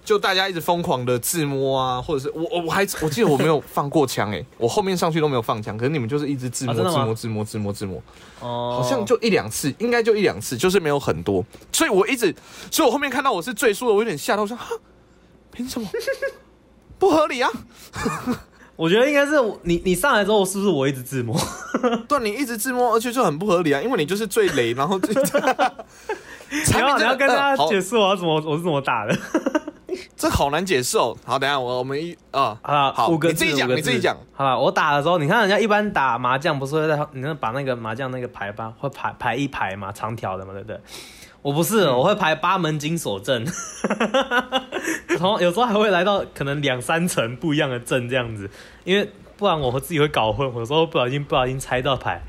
就大家一直疯狂的自摸啊，或者是我我我还我记得我没有放过枪哎、[laughs] 我后面上去都没有放枪，可是你们就是一直自摸、自摸自摸自摸自摸，哦，好像就一两次，应该就一两次，就是没有很多，所以我一直，所以我后面看到我是最输的，我有点吓到，我说哈，凭什么？不合理啊！[laughs] 我觉得应该是我你你上来之后，是不是我一直自摸？[laughs] 对，你一直自摸，而且就很不合理啊，因为你就是最雷，然后最。[laughs] 你要你要跟大家解释我要怎么我是怎么打的，[laughs] 这好难解释哦。好，等下我我们一啊啊好，五个你自己讲，你自己讲。好了，我打的时候，你看人家一般打麻将不是会在你那把那个麻将那个牌吧，会排排一排嘛，长条的嘛，对不对？我不是，我会排八门金锁阵，[laughs] 然后有时候还会来到可能两三层不一样的阵这样子，因为不然我会自己会搞混，有时候不小心不小心猜到牌，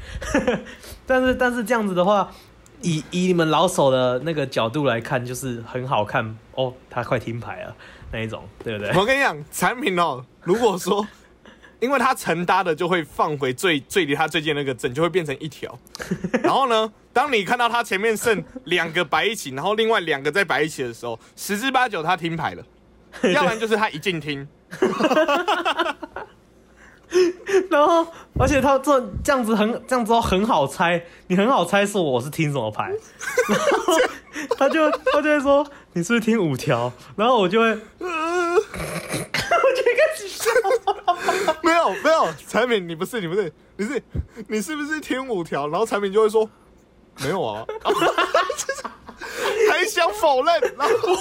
[laughs] 但是但是这样子的话。以以你们老手的那个角度来看，就是很好看哦，他快停牌了那一种，对不对？我跟你讲，产品哦，如果说因为他承搭的就会放回最最离他最近那个阵，就会变成一条。[laughs] 然后呢，当你看到他前面剩两个摆一起，然后另外两个再摆一起的时候，十之八九他听牌了，[laughs] 要不然就是他一进厅。[laughs] [laughs] 然后，而且他这这样子很这样子很好猜，你很好猜是我是听什么牌，[laughs] 然后他就他就会说你是不是听五条，然后我就会，我就开始笑，没有没有，产品你不是你不是你是你是不是听五条，然后产品就会说没有啊，[laughs] 还想否认，然后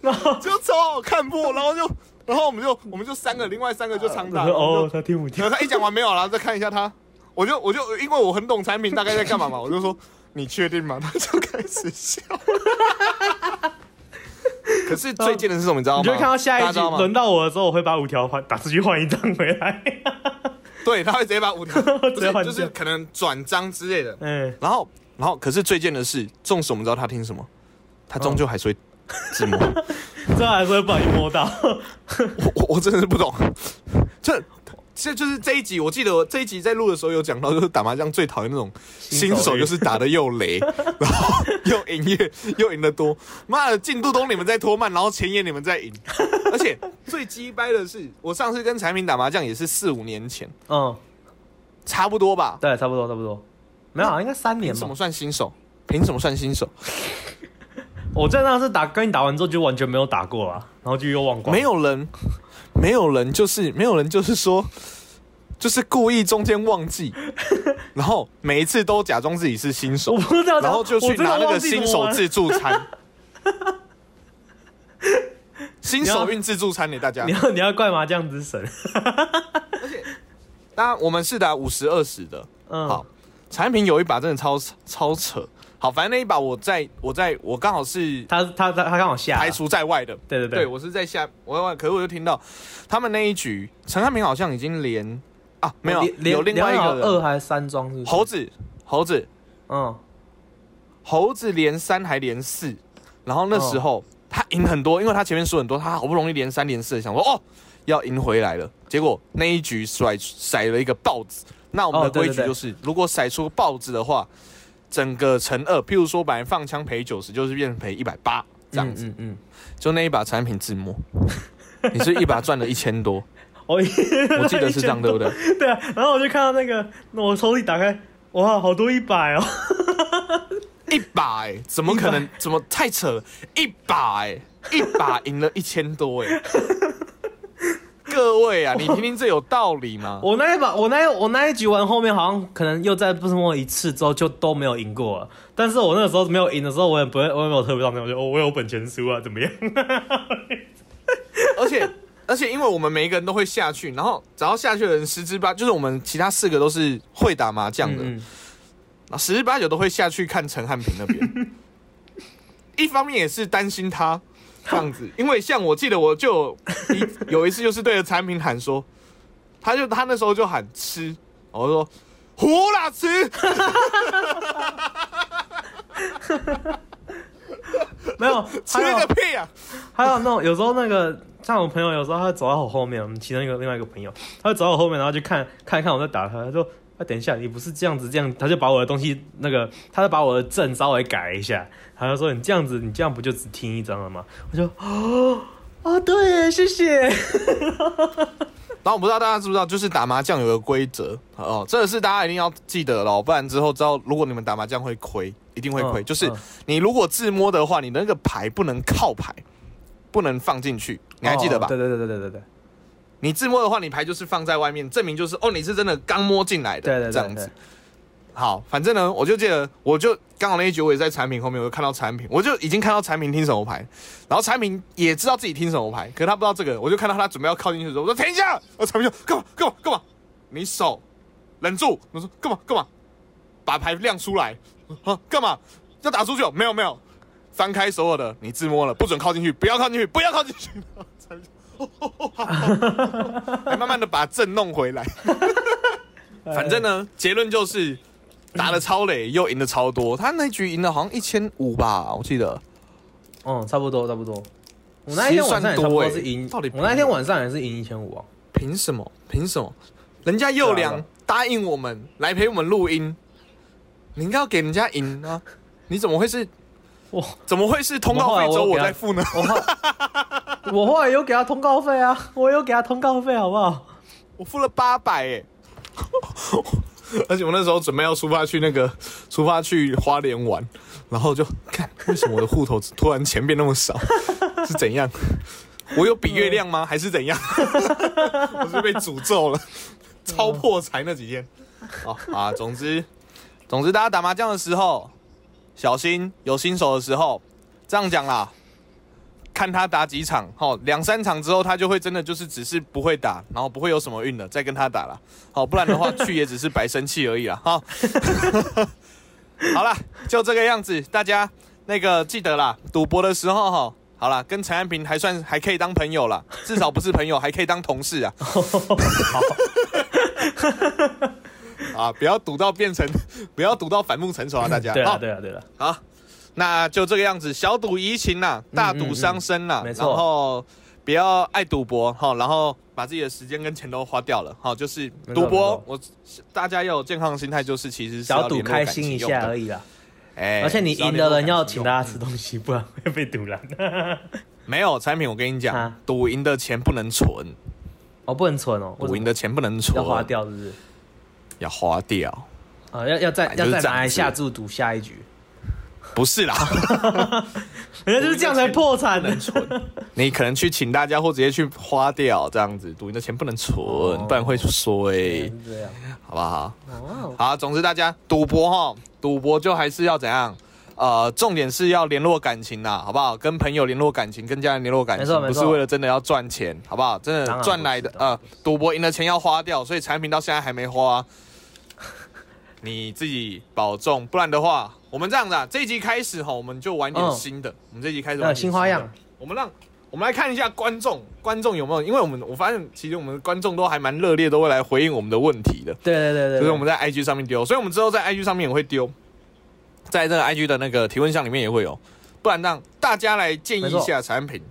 然后就超好看破，然后就。然后我们就我们就三个，另外三个就长打。哦，他听不听？他一讲完没有然后再看一下他，我就我就因为我很懂产品大概在干嘛嘛，我就说你确定吗？他就开始笑。可是最贱的是什么？你知道吗？你就看到下一集轮到我的时候，我会把五条换打出去换一张回来。对，他会直接把五条直接换，就是可能转张之类的。嗯。然后然后可是最贱的是，纵使我们知道他听什么，他终究还是会 [laughs] 自摸。这还是会不小心摸到，[laughs] 我我我真的是不懂，这这就是这一集，我记得这一集在录的时候有讲到，就是打麻将最讨厌那种新手，就是打的又雷，[laughs] 然后又赢越又赢得多，妈的进度都你们在拖慢，然后前也你们在赢，而且最鸡掰的是，我上次跟产品打麻将也是四五年前，嗯，差不多吧？对，差不多差不多，没有，应该三年吧。怎么算新手？凭什么算新手？我在那次打跟你打完之后就完全没有打过了，然后就又忘光。没有人，没有人，就是没有人，就是说，就是故意中间忘记，[laughs] 然后每一次都假装自己是新手，然后就去拿那个新手自助餐。新手运自助餐给大家，你要你要怪麻将之神。而且，当然我们是打五十二十的，嗯，好，产品有一把真的超超扯。好，反正那一把我在我在我刚好是他他他他刚好下。排除在外的，对对对，我是在下我外可是我就听到他们那一局陈汉明好像已经连啊没有有另外一个二还是三庄是猴子猴子。嗯。猴子连三还连四，然后那时候他赢很多，因为他前面输很多，他好不容易连三连四，想说哦要赢回来了，结果那一局甩甩了一个豹子，那我们的规矩就是如果甩出豹子的话。整个乘二，譬如说本来放枪赔九十，就是变成赔一百八这样子。嗯嗯，就那一把产品自摸，[laughs] 你是一把赚了一千多。我 [laughs] 我记得是这样，对不对？对啊。然后我就看到那个，那我抽屉打开，哇，好多一百哦！[laughs] 一百？怎么可能？怎么太扯了？一百？一把赢了一千多？哎。各位啊，你听听这有道理吗？[laughs] 我那一把，我那我那一局玩后面好像可能又再不是摸一次之后就都没有赢过了。但是我那个时候没有赢的时候，我也不会，我也没有特别上那种，就我有本钱输啊，怎么样？而 [laughs] 且而且，因为我们每一个人都会下去，然后只要下去的人十之八，就是我们其他四个都是会打麻将的，啊，十之八九都会下去看陈汉平那边。[laughs] 一方面也是担心他。这样子，因为像我记得我就一有一次就是对着产品喊说，[laughs] 他就他那时候就喊吃，我说胡啦吃，[laughs] 没有吃个屁啊！还有那种有时候那个像我朋友有时候他走到我后面，我们其中一个另外一个朋友，他走到我后面，然后就看看一看我在打他，他说。啊，等一下，你不是这样子，这样他就把我的东西那个，他就把我的证稍微改一下，他就说你这样子，你这样不就只听一张了吗？我就哦哦，对，谢谢。[laughs] 然后我不知道大家知不知道，就是打麻将有个规则哦，这个是大家一定要记得了，不然之后知道如果你们打麻将会亏，一定会亏。就是你如果自摸的话，你的那个牌不能靠牌，不能放进去，你还记得吧？对对对对对对你自摸的话，你牌就是放在外面，证明就是哦，你是真的刚摸进来的，对对对，这样子。好，反正呢，我就记得，我就刚好那一局我也在产品后面，我就看到产品，我就已经看到产品听什么牌，然后产品也知道自己听什么牌，可是他不知道这个，我就看到他准备要靠进去的时候，我说停一下，我产品就干嘛干嘛干嘛，你手忍住，我说干嘛干嘛，把牌亮出来，啊干嘛要打出去哦？没有没有，翻开所有的，你自摸了，不准靠进去，不要靠进去，不要靠进去，[laughs] [laughs] 慢慢的把阵弄回来。[laughs] 反正呢，结论就是打了超累，又赢的超多。他那局赢了好像一千五吧，我记得。嗯，差不多差不多。我那一天晚上也差不多是赢，到底我那天晚上也是赢一千五啊。凭什么？凭什么？人家佑对啊良答应我们来陪我们录音，你应该要给人家赢啊！你怎么会是？哇，怎么会是通告费之后我再付呢？我后我后来有给他通告费啊，我有给他通告费，好不好？我付了八百哎，[laughs] 而且我那时候准备要出发去那个出发去花莲玩，然后就看为什么我的户头突然钱变那么少，[laughs] 是怎样？我有比月亮吗？还是怎样？[laughs] 我是被诅咒了，超破财那几天。哦啊，总之总之大家打麻将的时候小心，有新手的时候，这样讲啦。看他打几场，好两三场之后，他就会真的就是只是不会打，然后不会有什么运了，再跟他打了，好，不然的话 [laughs] 去也只是白生气而已啦，哈。[laughs] 好了，就这个样子，大家那个记得啦，赌博的时候哈，好了，跟陈安平还算还可以当朋友啦，至少不是朋友，还可以当同事啊。[laughs] 啊，不要赌到变成，[laughs] 不要赌到反目成仇啊，大家。好。对了对了，好，那就这个样子，小赌怡情呐，大赌伤身呐、嗯没错。然后不要爱赌博哈，然后把自己的时间跟钱都花掉了哈，就是赌博，我大家要有健康的心态，就是其实是小赌开心一下而已啦。哎而且你赢的人要请大家家吃东西，不然会被堵了。[laughs] 没有产品，我跟你讲啊，赌赢的钱不能存，哦，不能存哦，赌赢的钱不能存，要花，掉，是不是？要花掉，啊，要要再要再拿来下注赌下一局，不是啦，[laughs] 人家就是这样才破产的。你可能去请大家或直接去花掉这样子，赌赢的钱不能存，不然会衰。是这样。好不好？哦，好，总之大家赌博哈，赌博就还是要怎样？呃，重点是要联络感情呐，好不好？跟朋友联络感情，跟家人联络感情，不是为了真的要赚钱，好不好？真的赚来的呃，赌博赢的钱要花掉，所以产品到现在还没花，你自己保重，不然的话，我们这样子啊，这一集开始哈，我们就玩点嗯新的，我们这一集开始玩新花样，我们让。我们来看一下观众，观众有没有？因为我们我发现，其实我们的观众都还蛮热烈，都会来回应我们的问题的。对对对对，就是我们在 IG 上面丢，所以我们之后在 IG 上面也会丢，在这个 IG 的那个提问箱里面也会有，不然让大家来建议一下产品，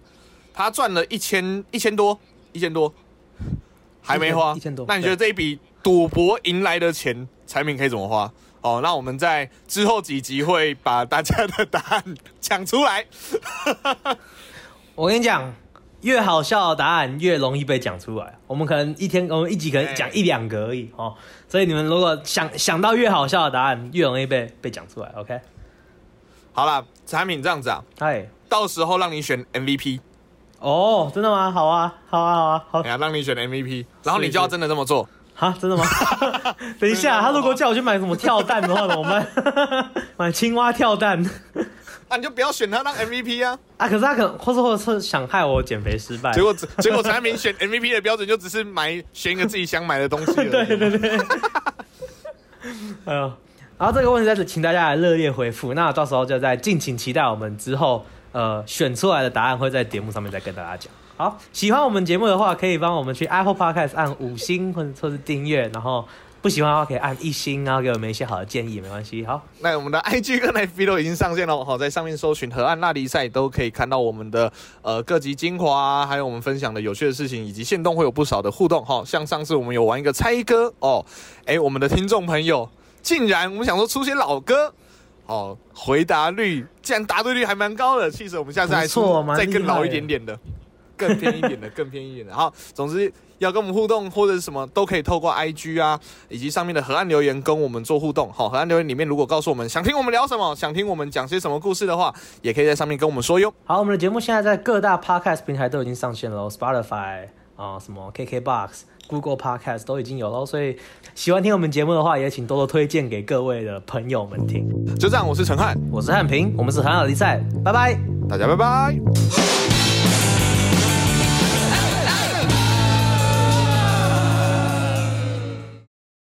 他赚了一千一千多，一千多，还没花，一千多那你觉得这一笔赌博赢来的钱，产品可以怎么花？哦，那我们在之后几集会把大家的答案讲出来。[laughs] 我跟你讲，越好笑的答案越容易被讲出来。我们可能一天，我们一集可能讲一两个而已哦。所以你们如果想想到越好笑的答案，越容易被被讲出来。OK，好啦，产品这样子啊，嗨，到时候让你选 MVP，哦，真的吗？好啊，好啊，好啊，好哎呀，让你选 MVP，然后你就要真的这么做。哈，真的吗？[laughs] 等一下，他如果叫我去买什么跳蛋的话怎么办？[laughs] 买青蛙跳蛋那 [laughs] 你就不要选他当 MVP 啊。啊？可是他可能，或是或者是想害我减肥失败。结果结果产品选 MVP 的标准就只是买选一个自己想买的东西。对对对。哎呦，然后这个问题在此，请大家来热烈回复。那到时候就在敬请期待我们之后呃选出来的答案会在节目上面再跟大家讲。好，喜欢我们节目的话，可以帮我们去 Apple Podcast 按五星或者说是订阅，然后不喜欢的话可以按一星，然后给我们一些好的建议，没关系。好，那我们的 IG 跟 FB 都已经上线了，好，在上面搜寻河岸拉力赛都可以看到我们的呃各级精华啊，还有我们分享的有趣的事情，以及线动会有不少的互动哈。像上次我们有玩一个猜歌哦，哎，我们的听众朋友竟然我们想说出些老歌。哦，回答率竟然答对率还蛮高的，其实我们下次还不错蛮出再更老一点点的。更偏一点的，更偏一点的。好，总之要跟我们互动或者是什么，都可以透过 IG 啊，以及上面的河岸留言跟我们做互动。好，河岸留言里面如果告诉我们想听我们聊什么，想听我们讲些什么故事的话，也可以在上面跟我们说哟。好，我们的节目现在在各大 Podcast 平台都已经上线了，Spotify 啊，什么 KKBox、Google Podcast 都已经有喽。所以喜欢听我们节目的话，也请多多推荐给各位的朋友们听。就这样，我是陈汉，我是汉平，我们是很好的比赛，拜拜。大家拜拜。